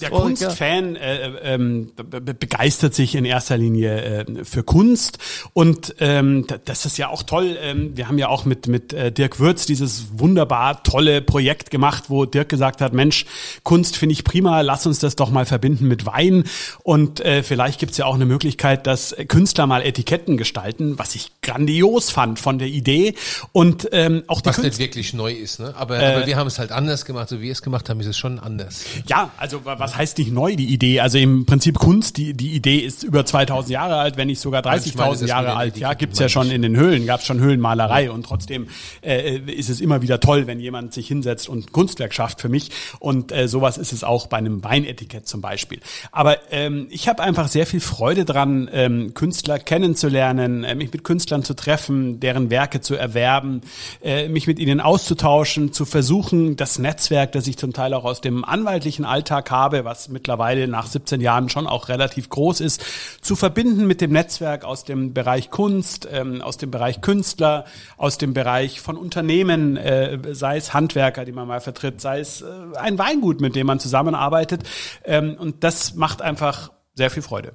der Kunsthistoriker? Kunstfan äh, ähm, be be begeistert sich in erster Linie äh, für Kunst und ähm, das ist ja auch toll. Ähm, wir haben ja auch mit mit äh, Dirk Würz dieses wunderbar tolle Projekt gemacht, wo Dirk gesagt hat, Mensch, Kunst finde ich prima, lass uns das doch mal verbinden mit Wein und äh, vielleicht gibt's ja auch eine Möglichkeit, dass Künstler mal Etiketten gestalten, was ich grandios fand von der Idee und ähm, auch die Was Künstler nicht wirklich neu ist, ne? Aber, Äh, aber wir haben es halt anders gemacht. So wie wir es gemacht haben, ist es schon anders. Ja, also wa- was heißt nicht neu, die Idee? Also im Prinzip Kunst, die, die Idee ist über 2000 Jahre alt, wenn nicht sogar Also ich meine, 30.000 das mit Jahre alt. Ja, gibt's ja schon in den Höhlen, gab's schon Höhlenmalerei und trotzdem äh, ist es immer wieder toll, wenn jemand sich hinsetzt und Kunstwerk schafft für mich. Und äh, sowas ist es auch bei einem Weinetikett zum Beispiel. Aber ähm, ich habe einfach sehr viel Freude dran, ähm, Künstler kennenzulernen, äh, mich mit Künstlern zu treffen, deren Werke zu erwerben, äh, mich mit ihnen auszutauschen, zu versuchen, das Netzwerk, das ich zum Teil auch aus dem anwaltlichen Alltag habe, was mittlerweile nach 17 Jahren schon auch relativ groß ist, zu verbinden mit dem Netzwerk aus dem Bereich Kunst, ähm, aus dem Bereich Künstler, aus dem Bereich von Unternehmen, äh, sei es Handwerker, die man mal vertritt, sei es äh, ein Weingut, mit dem man zusammenarbeitet. Ähm, und das macht einfach sehr viel Freude.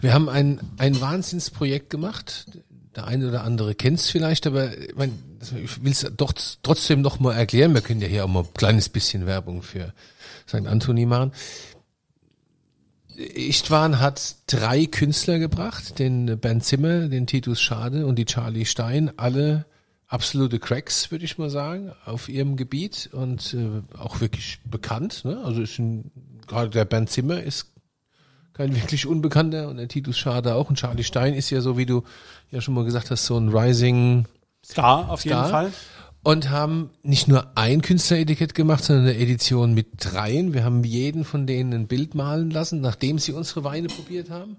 Wir haben ein, ein Wahnsinnsprojekt gemacht. Der eine oder andere kennt es vielleicht, aber ich, mein, ich will es doch trotzdem noch mal erklären. Wir können ja hier auch mal ein kleines bisschen Werbung für St. Anthony machen. Ichtwan hat drei Künstler gebracht, den Bernd Zimmer, den Titus Schade und die Charlie Stein, alle absolute Cracks, würde ich mal sagen, auf ihrem Gebiet und äh, auch wirklich bekannt. Ne? Also ist ein, gerade der Bernd Zimmer ist kein wirklich Unbekannter und der Titus Schade auch und Charlie Stein ist ja so, wie du ja schon mal gesagt hast, so ein Rising Star auf jeden Star. Fall. und haben nicht nur ein Künstleretikett gemacht, sondern eine Edition mit dreien. Wir haben jeden von denen ein Bild malen lassen, nachdem sie unsere Weine probiert haben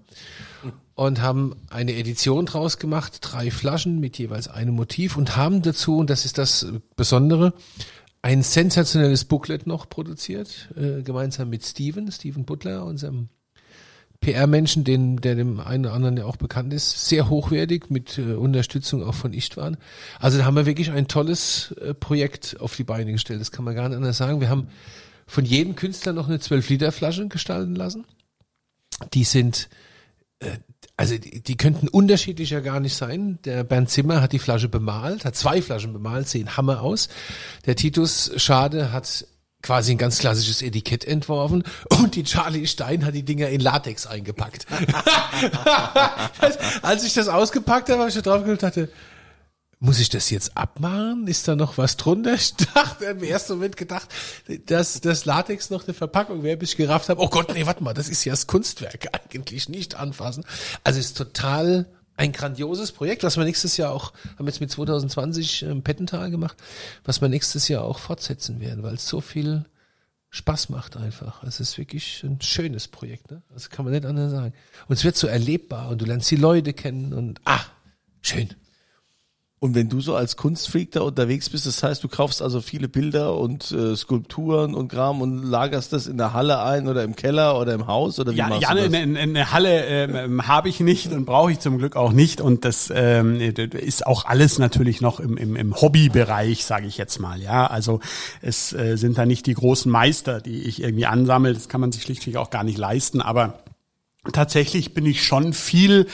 und haben eine Edition draus gemacht, drei Flaschen mit jeweils einem Motiv und haben dazu, und das ist das Besondere, ein sensationelles Booklet noch produziert, äh, gemeinsam mit Steven, Steven Butler, unserem PR-Menschen, den, der dem einen oder anderen ja auch bekannt ist, sehr hochwertig mit äh, Unterstützung auch von Ichtwan. Also da haben wir wirklich ein tolles äh, Projekt auf die Beine gestellt. Das kann man gar nicht anders sagen. Wir haben von jedem Künstler noch eine 12-Liter-Flasche gestalten lassen. Die sind, äh, also die, die könnten unterschiedlicher gar nicht sein. Der Bernd Zimmer hat die Flasche bemalt, hat zwei Flaschen bemalt, sehen Hammer aus. Der Titus Schade hat quasi ein ganz klassisches Etikett entworfen und die Charlie Stein hat die Dinger in Latex eingepackt. Als ich das ausgepackt habe, habe ich da drauf geguckt und dachte, muss ich das jetzt abmachen? Ist da noch was drunter? Ich dachte im ersten Moment gedacht, dass das Latex noch eine Verpackung wäre, bis ich gerafft habe, oh Gott, nee, warte mal, das ist ja das Kunstwerk eigentlich nicht anfassen. Also ist total ein grandioses Projekt, was wir nächstes Jahr auch, haben jetzt mit 2020 im Pettental gemacht, was wir nächstes Jahr auch fortsetzen werden, weil es so viel Spaß macht einfach. Es ist wirklich ein schönes Projekt, ne? Das kann man nicht anders sagen. Und es wird so erlebbar und du lernst die Leute kennen und ah, schön. Und wenn du so als Kunstfreak da unterwegs bist, das heißt, du kaufst also viele Bilder und äh, Skulpturen und Kram und lagerst das in der Halle ein oder im Keller oder im Haus oder wie Ja, machst ja du das? eine, eine Halle ähm, habe ich nicht und brauche ich zum Glück auch nicht. Und das ähm, ist auch alles natürlich noch im, im, im Hobbybereich, sage ich jetzt mal. Ja, also es äh, sind da nicht die großen Meister, die ich irgendwie ansammle. Das kann man sich schlichtweg auch gar nicht leisten. Aber tatsächlich bin ich schon viel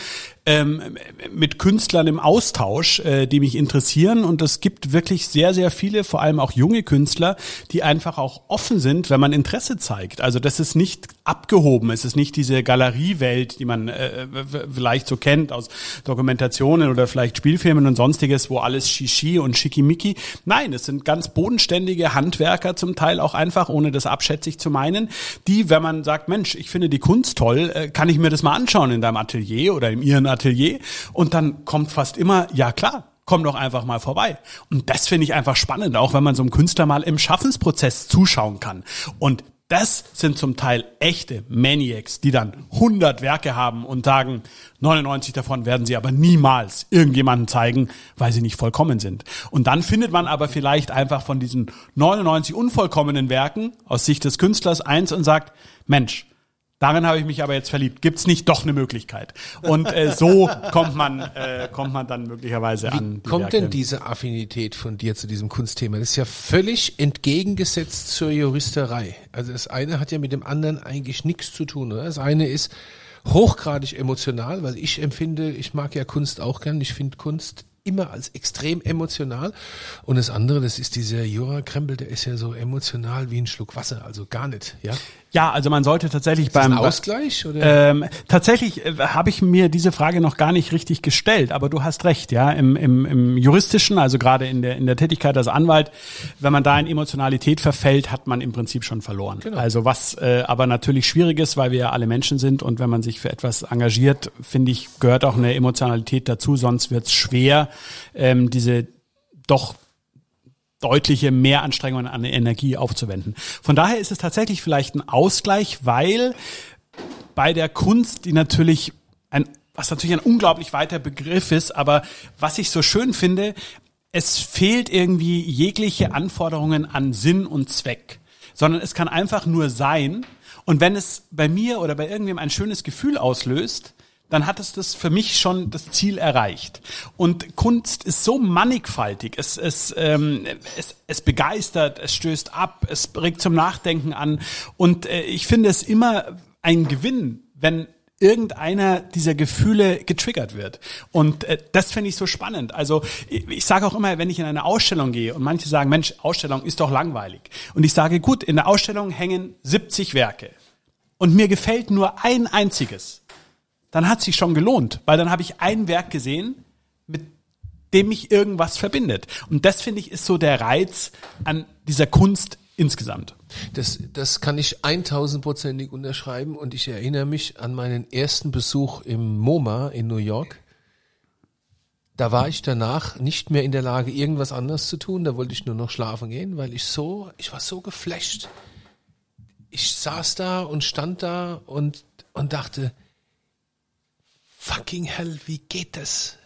ähm, mit Künstlern im Austausch, äh, die mich interessieren. Und es gibt wirklich sehr, sehr viele, vor allem auch junge Künstler, die einfach auch offen sind, wenn man Interesse zeigt. Also das ist nicht abgehoben. Es ist nicht diese Galeriewelt, die man äh, vielleicht so kennt aus Dokumentationen oder vielleicht Spielfilmen und sonstiges, wo alles Shishi und Schickimicki. Nein, es sind ganz bodenständige Handwerker zum Teil auch einfach, ohne das abschätzig zu meinen, die, wenn man sagt, Mensch, ich finde die Kunst toll, äh, kann ich mir das mal anschauen in deinem Atelier oder in ihren Atelier? Und dann kommt fast immer, ja klar, komm doch einfach mal vorbei. Und das finde ich einfach spannend, auch wenn man so einem Künstler mal im Schaffensprozess zuschauen kann. Und das sind zum Teil echte Maniacs, die dann 100 Werke haben und sagen, 99 davon werden sie aber niemals irgendjemanden zeigen, weil sie nicht vollkommen sind. Und dann findet man aber vielleicht einfach von diesen 99 unvollkommenen Werken aus Sicht des Künstlers eins und sagt, Mensch, Darin habe ich mich aber jetzt verliebt. Gibt's nicht doch eine Möglichkeit? Und äh, so kommt man, äh, kommt man dann möglicherweise Wie an. Die kommt Werke. denn diese Affinität von dir zu diesem Kunstthema? Das ist ja völlig entgegengesetzt zur Juristerei. Also das eine hat ja mit dem anderen eigentlich nichts zu tun. Oder? Das eine ist hochgradig emotional, weil ich empfinde, ich mag ja Kunst auch gern. Ich finde Kunst immer als extrem emotional. Und das andere, das ist dieser Jura-Krempel, der ist ja so emotional wie ein Schluck Wasser. Also gar nicht, ja? Ja, also man sollte tatsächlich Ist das beim ein Ausgleich? Oder? Ähm, tatsächlich äh, habe ich mir diese Frage noch gar nicht richtig gestellt, aber du hast recht, ja, im, im, im juristischen, also gerade in der in der Tätigkeit als Anwalt, wenn man da in Emotionalität verfällt, hat man im Prinzip schon verloren. Genau. Also was äh, aber natürlich schwierig ist, weil wir ja alle Menschen sind und wenn man sich für etwas engagiert, finde ich, gehört auch eine Emotionalität dazu, sonst wird es schwer, ähm, diese doch deutliche Mehranstrengungen an Energie aufzuwenden. Von daher ist es tatsächlich vielleicht ein Ausgleich, weil bei der Kunst, die natürlich ein, was natürlich ein unglaublich weiter Begriff ist, aber was ich so schön finde, es fehlt irgendwie jegliche Anforderungen an Sinn und Zweck, sondern es kann einfach nur sein. Und wenn es bei mir oder bei irgendwem ein schönes Gefühl auslöst, dann hat es das für mich schon das Ziel erreicht. Und Kunst ist so mannigfaltig. Es, es, ähm, es, es begeistert, es stößt ab, es regt zum Nachdenken an. Und äh, ich finde es immer ein Gewinn, wenn irgendeiner dieser Gefühle getriggert wird. Und äh, das finde ich so spannend. Also ich, ich sage auch immer, wenn ich in eine Ausstellung gehe und manche sagen, Mensch, Ausstellung ist doch langweilig. Und ich sage, gut, in der Ausstellung hängen 70 Werke. Und mir gefällt nur ein einziges dann hat sich schon gelohnt, weil dann habe ich ein Werk gesehen, mit dem mich irgendwas verbindet. Und das finde ich ist so der Reiz an dieser Kunst insgesamt. Das, das kann ich 1000%ig unterschreiben und ich erinnere mich an meinen ersten Besuch im MoMA in New York. Da war ich danach nicht mehr in der Lage, irgendwas anderes zu tun. Da wollte ich nur noch schlafen gehen, weil ich so, ich war so geflasht. Ich saß da und stand da und, und dachte, fucking hell, wie geht das?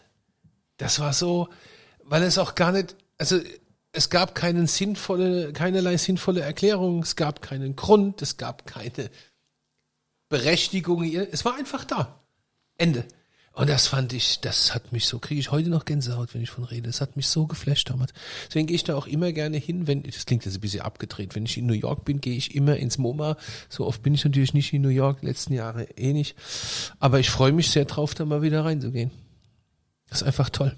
Das war so, weil es auch gar nicht, also es gab keinen sinnvolle, keinerlei sinnvolle Erklärung, es gab keinen Grund, es gab keine Berechtigung, es war einfach da. Ende. Und das fand ich, das hat mich so, kriege ich heute noch Gänsehaut, wenn ich von rede. Das hat mich so geflasht damals. Deswegen gehe ich da auch immer gerne hin, wenn, das klingt jetzt ein bisschen abgedreht, wenn ich in New York bin, gehe ich immer ins MoMA. So oft bin ich natürlich nicht in New York, letzten Jahre eh nicht. Aber ich freue mich sehr drauf, da mal wieder reinzugehen. Das ist einfach toll.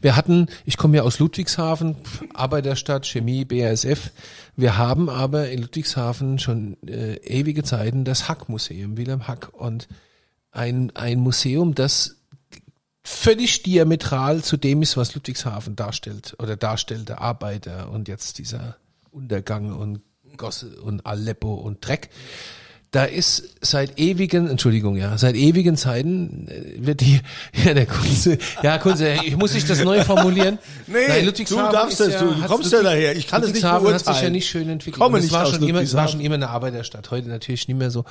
Wir hatten, ich komme ja aus Ludwigshafen, Arbeiterstadt, Chemie, BASF. Wir haben aber in Ludwigshafen schon äh, ewige Zeiten das Hack-Museum, Wilhelm Hack. Und ein, ein Museum, das völlig diametral zu dem ist, was Ludwigshafen darstellt oder darstellte, Arbeiter und jetzt dieser Untergang und Gosse und Aleppo und Dreck. Da ist seit ewigen, Entschuldigung, ja, seit ewigen Zeiten äh, wird die, ja, der Kunze, ja, Kunze, ich muss ich das neu formulieren. Nee, du darfst das, du hat's kommst ja daher, ich kann es nicht Ludwigshafen hat sich ja beurteilen. nicht schön entwickelt. Komme nicht war aus schon immer, war schon immer eine Arbeiterstadt, heute natürlich nicht mehr so.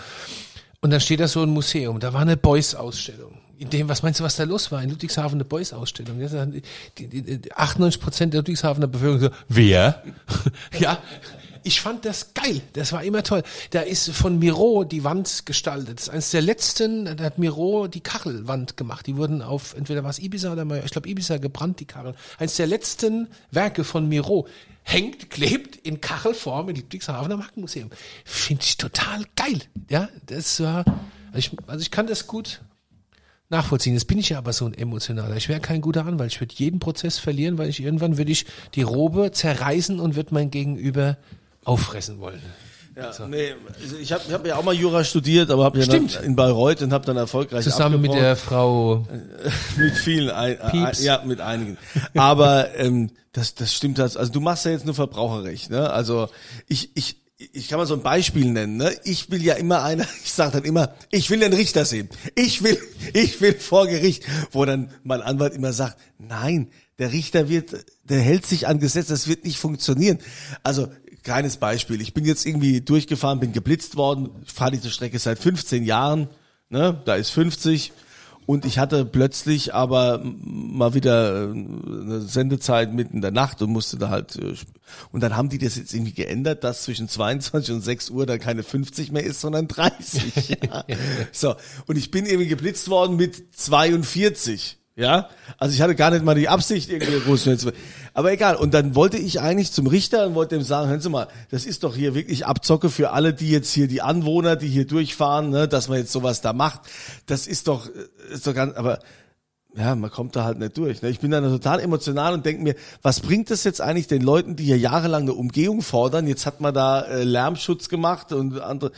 Und da steht da so ein Museum, da war eine Beuys-Ausstellung. In dem, was meinst du, was da los war? In Ludwigshafen eine Beuys-Ausstellung. Das hat Die, die, die 98 Prozent der Ludwigshafener Bevölkerung so, wer? ja. Ich fand das geil. Das war immer toll. Da ist von Miro die Wand gestaltet. Das ist eines der letzten, da hat Miro die Kachelwand gemacht. Die wurden auf, entweder war es Ibiza oder ich glaube Ibiza gebrannt, die Kacheln. Eines der letzten Werke von Miro hängt, klebt in Kachelform in Ludwigshafen am Hackenmuseum. Finde ich total geil. Ja, das war, also ich, also ich kann das gut nachvollziehen. Jetzt bin ich ja aber so ein emotionaler. Ich wäre kein guter Anwalt. Ich würde jeden Prozess verlieren, weil ich irgendwann würde ich die Robe zerreißen und würde mein Gegenüber auffressen wollen. Ja, nee, also ich habe ich hab ja auch mal Jura studiert, aber habe ja Stimmt. in Bayreuth und habe dann erfolgreich Zusammen mit der Frau mit vielen, ein, ein, Pieps. ja, mit einigen. Aber ähm, das, das stimmt das. Also du machst ja jetzt nur Verbraucherrecht, ne? Also ich, ich, ich kann mal so ein Beispiel nennen, ne? Ich will ja immer einer, ich sage dann immer, ich will den Richter sehen. Ich will, ich will vor Gericht, wo dann mein Anwalt immer sagt, nein, der Richter wird, der hält sich an Gesetz, das wird nicht funktionieren. Also kleines Beispiel. Ich bin jetzt irgendwie durchgefahren, bin geblitzt worden, fahre diese Strecke seit 15 Jahren, ne? Da ist 50 Und ich hatte plötzlich aber mal wieder äh, eine Sendezeit mitten in der Nacht und musste da halt, äh, und dann haben die das jetzt irgendwie geändert, dass zwischen 22 und 6 Uhr dann keine 50 mehr ist, sondern 30. ja. So. Und ich bin irgendwie geblitzt worden mit 42. Ja, also ich hatte gar nicht mal die Absicht, irgendwie groß zu. Aber egal. Und dann wollte ich eigentlich zum Richter und wollte ihm sagen, hören Sie mal, das ist doch hier wirklich Abzocke für alle, die jetzt hier, die Anwohner, die hier durchfahren, ne, dass man jetzt sowas da macht. Das ist doch, ist doch ganz, aber ja, man kommt da halt nicht durch. Ne? Ich bin dann total emotional und denke mir, was bringt das jetzt eigentlich den Leuten, die hier jahrelang eine Umgehung fordern? Jetzt hat man da äh, Lärmschutz gemacht und andere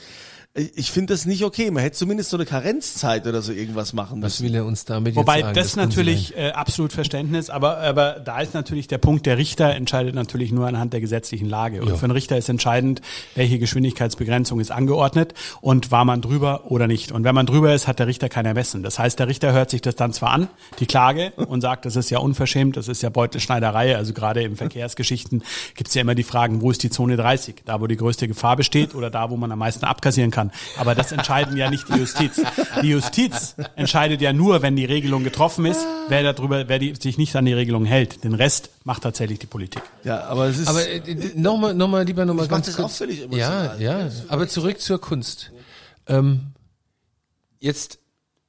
ich finde das nicht okay. Man hätte zumindest so eine Karenzzeit oder so irgendwas machen müssen. Was will er uns damit Wobei jetzt sagen? das, das natürlich äh, absolut Verständnis, aber, aber da ist natürlich der Punkt, der Richter entscheidet natürlich nur anhand der gesetzlichen Lage. Und ja. für einen Richter ist entscheidend, welche Geschwindigkeitsbegrenzung ist angeordnet und war man drüber oder nicht. Und wenn man drüber ist, hat der Richter kein Ermessen. Das heißt, der Richter hört sich das dann zwar an, die Klage, und sagt, das ist ja unverschämt, das ist ja Beutelschneiderei. Also gerade im Verkehrsgeschichten gibt es ja immer die Fragen, wo ist die Zone 30? Da, wo die größte Gefahr besteht oder da, wo man am meisten abkassieren kann. Aber das entscheiden ja nicht die Justiz. Die Justiz entscheidet ja nur, wenn die Regelung getroffen ist, wer darüber, wer die, sich nicht an die Regelung hält. Den Rest macht tatsächlich die Politik. Ja, aber es ist. Aber äh, nochmal, nochmal, lieber nochmal ganz das kurz. Auch völlig emotional. Ja, ja. Aber zurück zur Kunst. Ähm, jetzt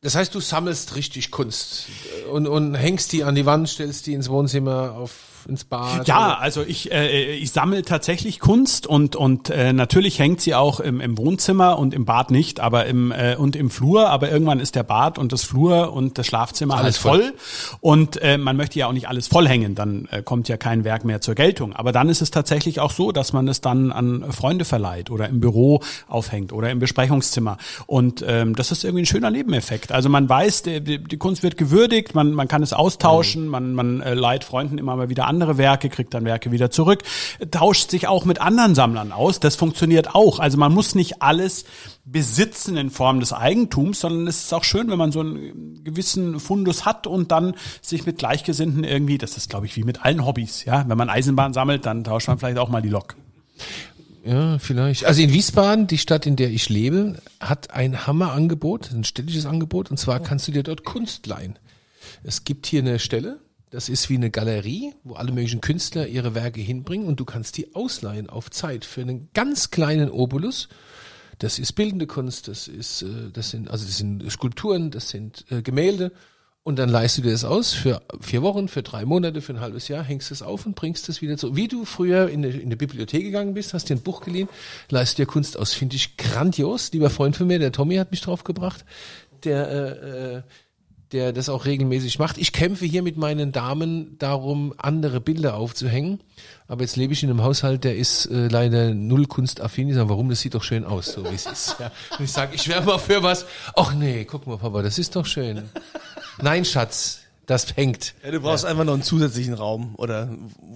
das heißt, du sammelst richtig Kunst und, und hängst die an die Wand, stellst die ins Wohnzimmer auf ins Bad? Ja, oder? also ich, äh, ich sammle tatsächlich Kunst und, und äh, natürlich hängt sie auch im, im Wohnzimmer und im Bad nicht, aber im äh, und im Flur, aber irgendwann ist der Bad und das Flur und das Schlafzimmer alles halt voll. voll. Und äh, man möchte ja auch nicht alles voll hängen, dann äh, kommt ja kein Werk mehr zur Geltung. Aber dann ist es tatsächlich auch so, dass man es dann an Freunde verleiht oder im Büro aufhängt oder im Besprechungszimmer. Und ähm, das ist irgendwie ein schöner Nebeneffekt. Also man weiß, die, die Kunst wird gewürdigt, man, man kann es austauschen, mhm. man, man äh, leiht Freunden immer mal wieder andere Werke, kriegt dann Werke wieder zurück, tauscht sich auch mit anderen Sammlern aus. Das funktioniert auch. Also man muss nicht alles besitzen in Form des Eigentums, sondern es ist auch schön, wenn man so einen gewissen Fundus hat und dann sich mit Gleichgesinnten irgendwie, das ist glaube ich wie mit allen Hobbys, ja, wenn man Eisenbahn sammelt, dann tauscht man vielleicht auch mal die Lok. Ja, vielleicht. Also in Wiesbaden, die Stadt, in der ich lebe, hat ein Hammerangebot, ein städtisches Angebot, und zwar kannst du dir dort Kunst leihen. Es gibt hier eine Stelle, das ist wie eine Galerie, wo alle möglichen Künstler ihre Werke hinbringen und du kannst die ausleihen auf Zeit für einen ganz kleinen Obolus. Das ist bildende Kunst, das ist, äh, das sind, also das sind Skulpturen, das sind äh, Gemälde. Und dann leihst du dir das aus für vier Wochen, für drei Monate, für ein halbes Jahr, hängst es auf und bringst es wieder zu. Wie du früher in eine, in eine Bibliothek gegangen bist, hast dir ein Buch geliehen, leihst dir Kunst aus. Finde ich grandios. Lieber Freund von mir, der Tommy hat mich drauf gebracht. Der äh, äh, der das auch regelmäßig macht. Ich kämpfe hier mit meinen Damen darum, andere Bilder aufzuhängen. Aber jetzt lebe ich in einem Haushalt, der ist äh, leider null kunstaffin. Ich sage, warum? Das sieht doch schön aus, so wie es ist. Ja. Und ich sage, ich wäre mal für was. Ach nee, guck mal, Papa, das ist doch schön. Nein, Schatz, das hängt. Ja, du brauchst ja. einfach noch einen zusätzlichen Raum oder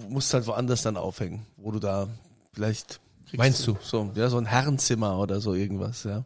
musst halt woanders dann aufhängen, wo du da vielleicht Meinst du? So, ja, so ein Herrenzimmer oder so irgendwas, ja.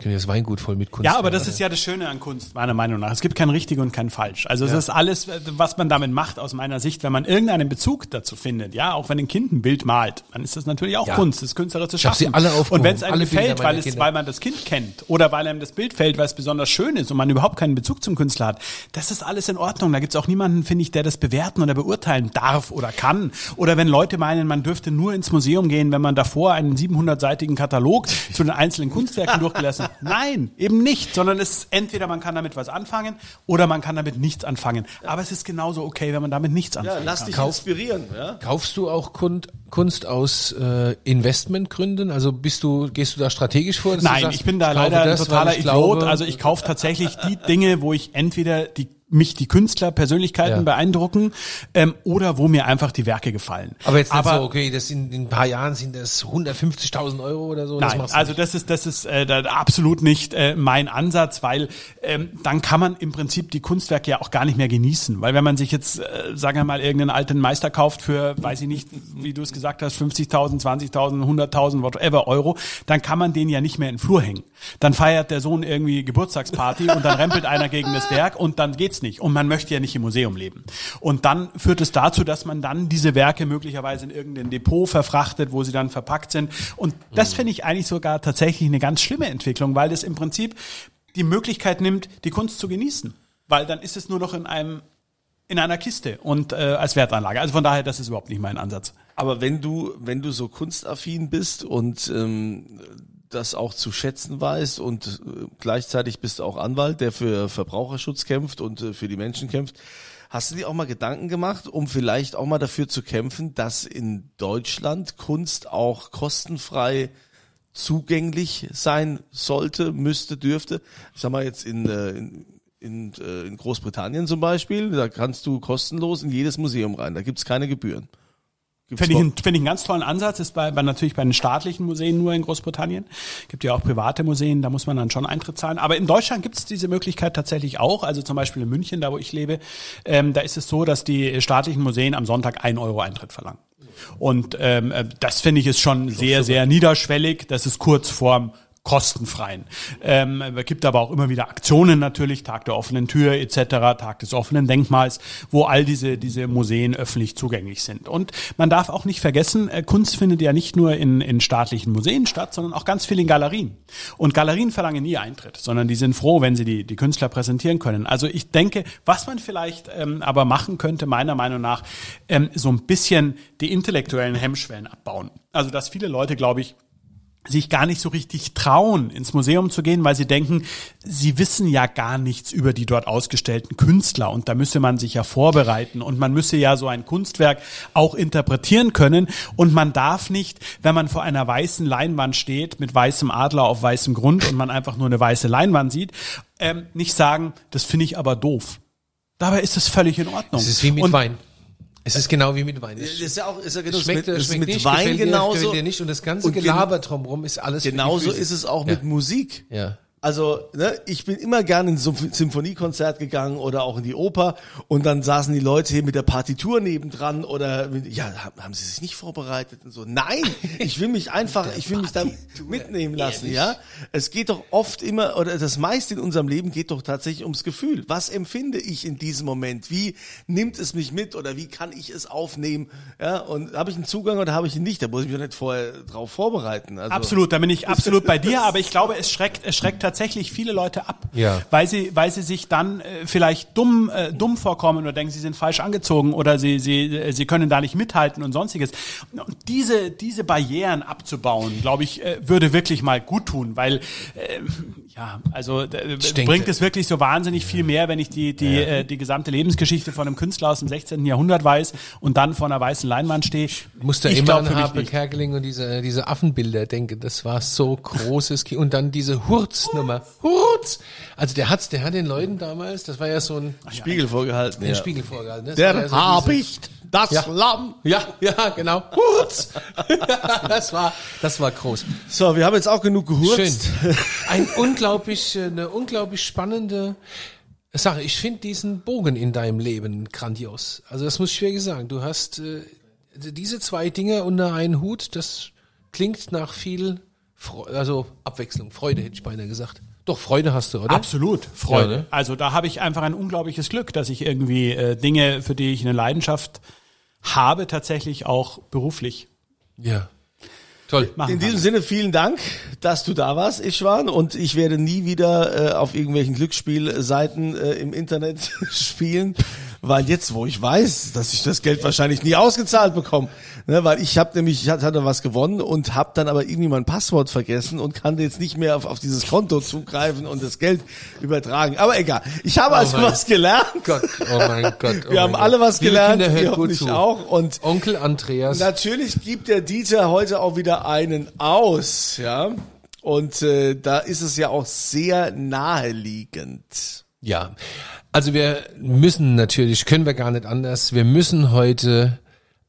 Können das Weingut voll mit Kunst. Ja, aber das ist ja das Schöne an Kunst, meiner Meinung nach. Es gibt kein richtig und kein falsch. Also es ist alles, was man damit macht, aus meiner Sicht, wenn man irgendeinen Bezug dazu findet. Ja, auch wenn ein Kind ein Bild malt, dann ist das natürlich auch ja. Kunst, das künstlerische Schaffen. Ich sie alle und wenn es einem gefällt, weil es, weil man das Kind kennt oder weil einem das Bild fällt, weil es besonders schön ist und man überhaupt keinen Bezug zum Künstler hat, das ist alles in Ordnung. Da gibt es auch niemanden, finde ich, der das bewerten oder beurteilen darf oder kann. Oder wenn Leute meinen, man dürfte nur ins Museum gehen, wenn man davor einen 700-seitigen Katalog zu den einzelnen Kunstwerken durchgelassen hat. Nein, eben nicht, sondern es ist entweder man kann damit was anfangen oder man kann damit nichts anfangen. Aber es ist genauso okay, wenn man damit nichts anfangen ja, lass kann. dich Kauf, inspirieren. Ja? Kaufst du auch Kunst aus äh, Investmentgründen? Also bist du, gehst du da strategisch vor? Nein, sagst, ich bin da ich leider das, ein totaler Idiot. Glaube, also ich kaufe tatsächlich die Dinge, wo ich entweder die mich die Künstler, Persönlichkeiten ja. beeindrucken ähm, oder wo mir einfach die Werke gefallen. Aber jetzt Aber, so, okay, das in, in ein paar Jahren sind das 150.000 Euro oder so. Nein, das also das ist das ist äh, absolut nicht äh, mein Ansatz, weil ähm, dann kann man im Prinzip die Kunstwerke ja auch gar nicht mehr genießen, weil wenn man sich jetzt, äh, sagen wir mal, irgendeinen alten Meister kauft für, weiß ich nicht, wie du es gesagt hast, 50.000, 20.000, 100.000, whatever Euro, dann kann man den ja nicht mehr in den Flur hängen. Dann feiert der Sohn irgendwie Geburtstagsparty und dann rempelt einer gegen das Werk und dann geht's nicht. Und man möchte ja nicht im Museum leben. Und dann führt es dazu, dass man dann diese Werke möglicherweise in irgendein Depot verfrachtet, wo sie dann verpackt sind. Und das finde ich eigentlich sogar tatsächlich eine ganz schlimme Entwicklung, weil das im Prinzip die Möglichkeit nimmt, die Kunst zu genießen. weil dann ist es nur noch in einem in einer Kiste und äh, als Wertanlage. Also von daher, das ist überhaupt nicht mein Ansatz. Aber wenn du, wenn du so kunstaffin bist und ähm, das auch zu schätzen weißt und äh, gleichzeitig bist du auch Anwalt, der für Verbraucherschutz kämpft und äh, für die Menschen kämpft, hast du dir auch mal Gedanken gemacht, um vielleicht auch mal dafür zu kämpfen, dass in Deutschland Kunst auch kostenfrei zugänglich sein sollte, müsste, dürfte? Ich sag mal jetzt in, äh, in in Großbritannien zum Beispiel, da kannst du kostenlos in jedes Museum rein, da gibt's keine Gebühren. Finde ich, finde ich einen ganz tollen Ansatz, ist bei, bei natürlich bei den staatlichen Museen nur in Großbritannien. Gibt ja auch private Museen, da muss man dann schon Eintritt zahlen. Aber in Deutschland gibt es diese Möglichkeit tatsächlich auch. Also zum Beispiel in München, da wo ich lebe, ähm, da ist es so, dass die staatlichen Museen am Sonntag ein Euro Eintritt verlangen. Und ähm, äh, das finde ich ist schon sehr, sehr niederschwellig. Das ist kurz vorm kostenfreien. Ähm, es gibt aber auch immer wieder Aktionen natürlich, Tag der offenen Tür etc., Tag des offenen Denkmals, wo all diese, diese Museen öffentlich zugänglich sind. Und man darf auch nicht vergessen, äh, Kunst findet ja nicht nur in, in staatlichen Museen statt, sondern auch ganz viel in Galerien. Und Galerien verlangen nie Eintritt, sondern die sind froh, wenn sie die, die Künstler präsentieren können. Also ich denke, was man vielleicht ähm, aber machen könnte, meiner Meinung nach, ähm, so ein bisschen die intellektuellen Hemmschwellen abbauen. Also dass viele Leute, glaube ich, sich gar nicht so richtig trauen, ins Museum zu gehen, weil sie denken, sie wissen ja gar nichts über die dort ausgestellten Künstler und da müsse man sich ja vorbereiten und man müsse ja so ein Kunstwerk auch interpretieren können und man darf nicht, wenn man vor einer weißen Leinwand steht, mit weißem Adler auf weißem Grund und man einfach nur eine weiße Leinwand sieht, ähm, nicht sagen, das finde ich aber doof. Dabei ist es völlig in Ordnung. Es ist wie mit Und- Wein. Es ist genau wie mit Wein. Es ist ja auch, ist ja genau, schmeckt, ist schmeckt mit nicht, Wein dir, genauso. dir nicht und das ganze Und Gelaber drumherum ist alles Genauso ist es auch Ja. mit Musik. Ja. Also, ne, ich bin immer gerne in so ein Symphoniekonzert gegangen oder auch in die Oper und dann saßen die Leute hier mit der Partitur nebendran oder mit, ja, haben, sie sich nicht vorbereitet und so. Nein, ich will mich einfach, ich will mich da mitnehmen lassen, ja. Es geht doch oft immer, oder das meiste in unserem Leben geht doch tatsächlich ums Gefühl. Was empfinde ich in diesem Moment? Wie nimmt es mich mit oder wie kann ich es aufnehmen? Ja, und habe ich einen Zugang oder habe ich ihn nicht? Da muss ich mich doch nicht vorher drauf vorbereiten. Also, Absolut, da bin ich absolut bei dir, aber ich glaube, es schreckt, es schreckt tatsächlich viele Leute ab, Ja. weil sie, weil sie sich dann äh, vielleicht dumm, äh, dumm vorkommen oder denken, sie sind falsch angezogen oder sie, sie, äh, sie können da nicht mithalten und sonstiges. Und diese, diese Barrieren abzubauen, glaube ich, äh, würde wirklich mal gut tun, weil äh, ja, also äh, bringt es wirklich so wahnsinnig viel mehr, wenn ich die, die, äh, die gesamte Lebensgeschichte von einem Künstler aus dem 16. Jahrhundert weiß und dann vor einer weißen Leinwand stehe. muss da Ich immer an Harpe. Kerkeling und diese, diese Affenbilder denke. Das war so großes Kino. Und dann diese Hurz-Nummer. Hurz! Also der hat's, der hat den Leuten damals, das war ja so ein, Spiegel vorgehalten. den ja. Spiegel vorgehalten. ne? Das war Der ja so Habicht, das Ja. Lamm. Ja, ja, genau. Hurz! das war, das war groß. So, wir haben jetzt auch genug Schön. gehurzt. Ein unglaublich, äh, eine unglaublich spannende Sache. Ich finde diesen Bogen in deinem Leben grandios. Also das muss ich wirklich sagen. Du hast äh, diese zwei Dinge unter einen Hut. Das klingt nach viel, Freu also Abwechslung, Freude hätte ich beinahe gesagt. Doch Freude hast du, oder? Absolut, Freude. Ja, ne? Also da habe ich einfach ein unglaubliches Glück, dass ich irgendwie äh, Dinge, für die ich eine Leidenschaft habe, tatsächlich auch beruflich Ja. Toll. machen In diesem Sinne vielen Dank, dass du da warst, Ischwan. Und ich werde nie wieder äh, auf irgendwelchen Glücksspielseiten äh, im Internet spielen, weil jetzt, wo ich weiß, dass ich das Geld wahrscheinlich nie ausgezahlt bekomme, ne, weil ich habe nämlich, ich hatte was gewonnen und habe dann aber irgendwie mein Passwort vergessen und kann jetzt nicht mehr auf, auf dieses Konto zugreifen und das Geld übertragen. Aber egal, ich habe also mein was gelernt. Gott, oh mein Gott. Oh Wir haben mein alle Gott. was gelernt, ihr hoffentlich auch. Und Onkel Andreas. Natürlich gibt der Dieter heute auch wieder einen aus, ja. Und äh, da ist es ja auch sehr naheliegend. Ja, also wir müssen natürlich, können wir gar nicht anders, wir müssen heute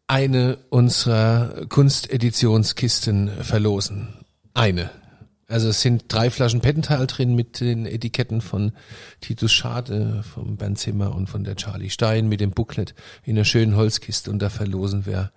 eine unserer Kunsteditionskisten verlosen. Eine. Also es sind drei Flaschen Pettental drin mit den Etiketten von Titus Schade, vom Bernd Zimmer und von der Charlie Stein mit dem Booklet in einer schönen Holzkiste und da verlosen wir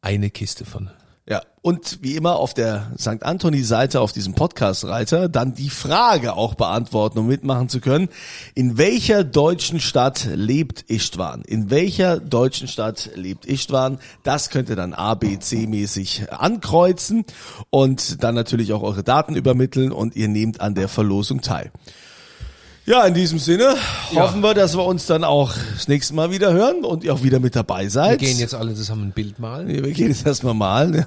eine Kiste von. Ja, und wie immer auf der St. Anthony-Seite auf diesem Podcast-Reiter dann die Frage auch beantworten, um mitmachen zu können. In welcher deutschen Stadt lebt Istvan? In welcher deutschen Stadt lebt Istvan? Das könnt ihr dann A, B, C-mäßig ankreuzen und dann natürlich auch eure Daten übermitteln und ihr nehmt an der Verlosung teil. Ja, in diesem Sinne hoffen wir, dass wir uns dann auch das nächste Mal wieder hören und ihr auch wieder mit dabei Wir seid. gehen jetzt alle zusammen ein Bild malen. Nee, wir gehen jetzt erstmal malen. Ja.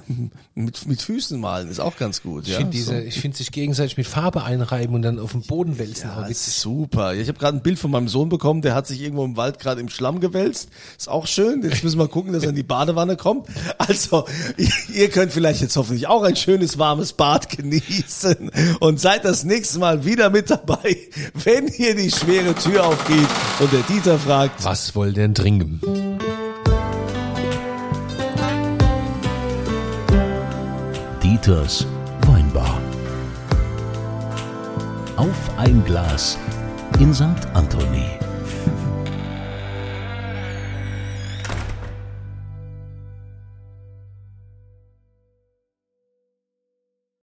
Mit, mit Füßen malen ist auch ganz gut. Ich ja. finde diese, ich finde sich gegenseitig mit Farbe einreiben und dann auf den Boden wälzen. Ja, ist super. Ich habe gerade ein Bild von meinem Sohn bekommen, der hat sich irgendwo im Wald gerade im Schlamm gewälzt. Ist auch schön. Jetzt müssen wir gucken, dass er in die Badewanne kommt. Also, ihr- ihr könnt vielleicht jetzt hoffentlich auch ein schönes warmes Bad genießen und seid das nächste Mal wieder mit dabei, wenn hier die schwere Tür aufgeht und der Dieter fragt, Was wollt ihr denn trinken? Dieters Weinbar. Auf ein Glas in St. Anthony.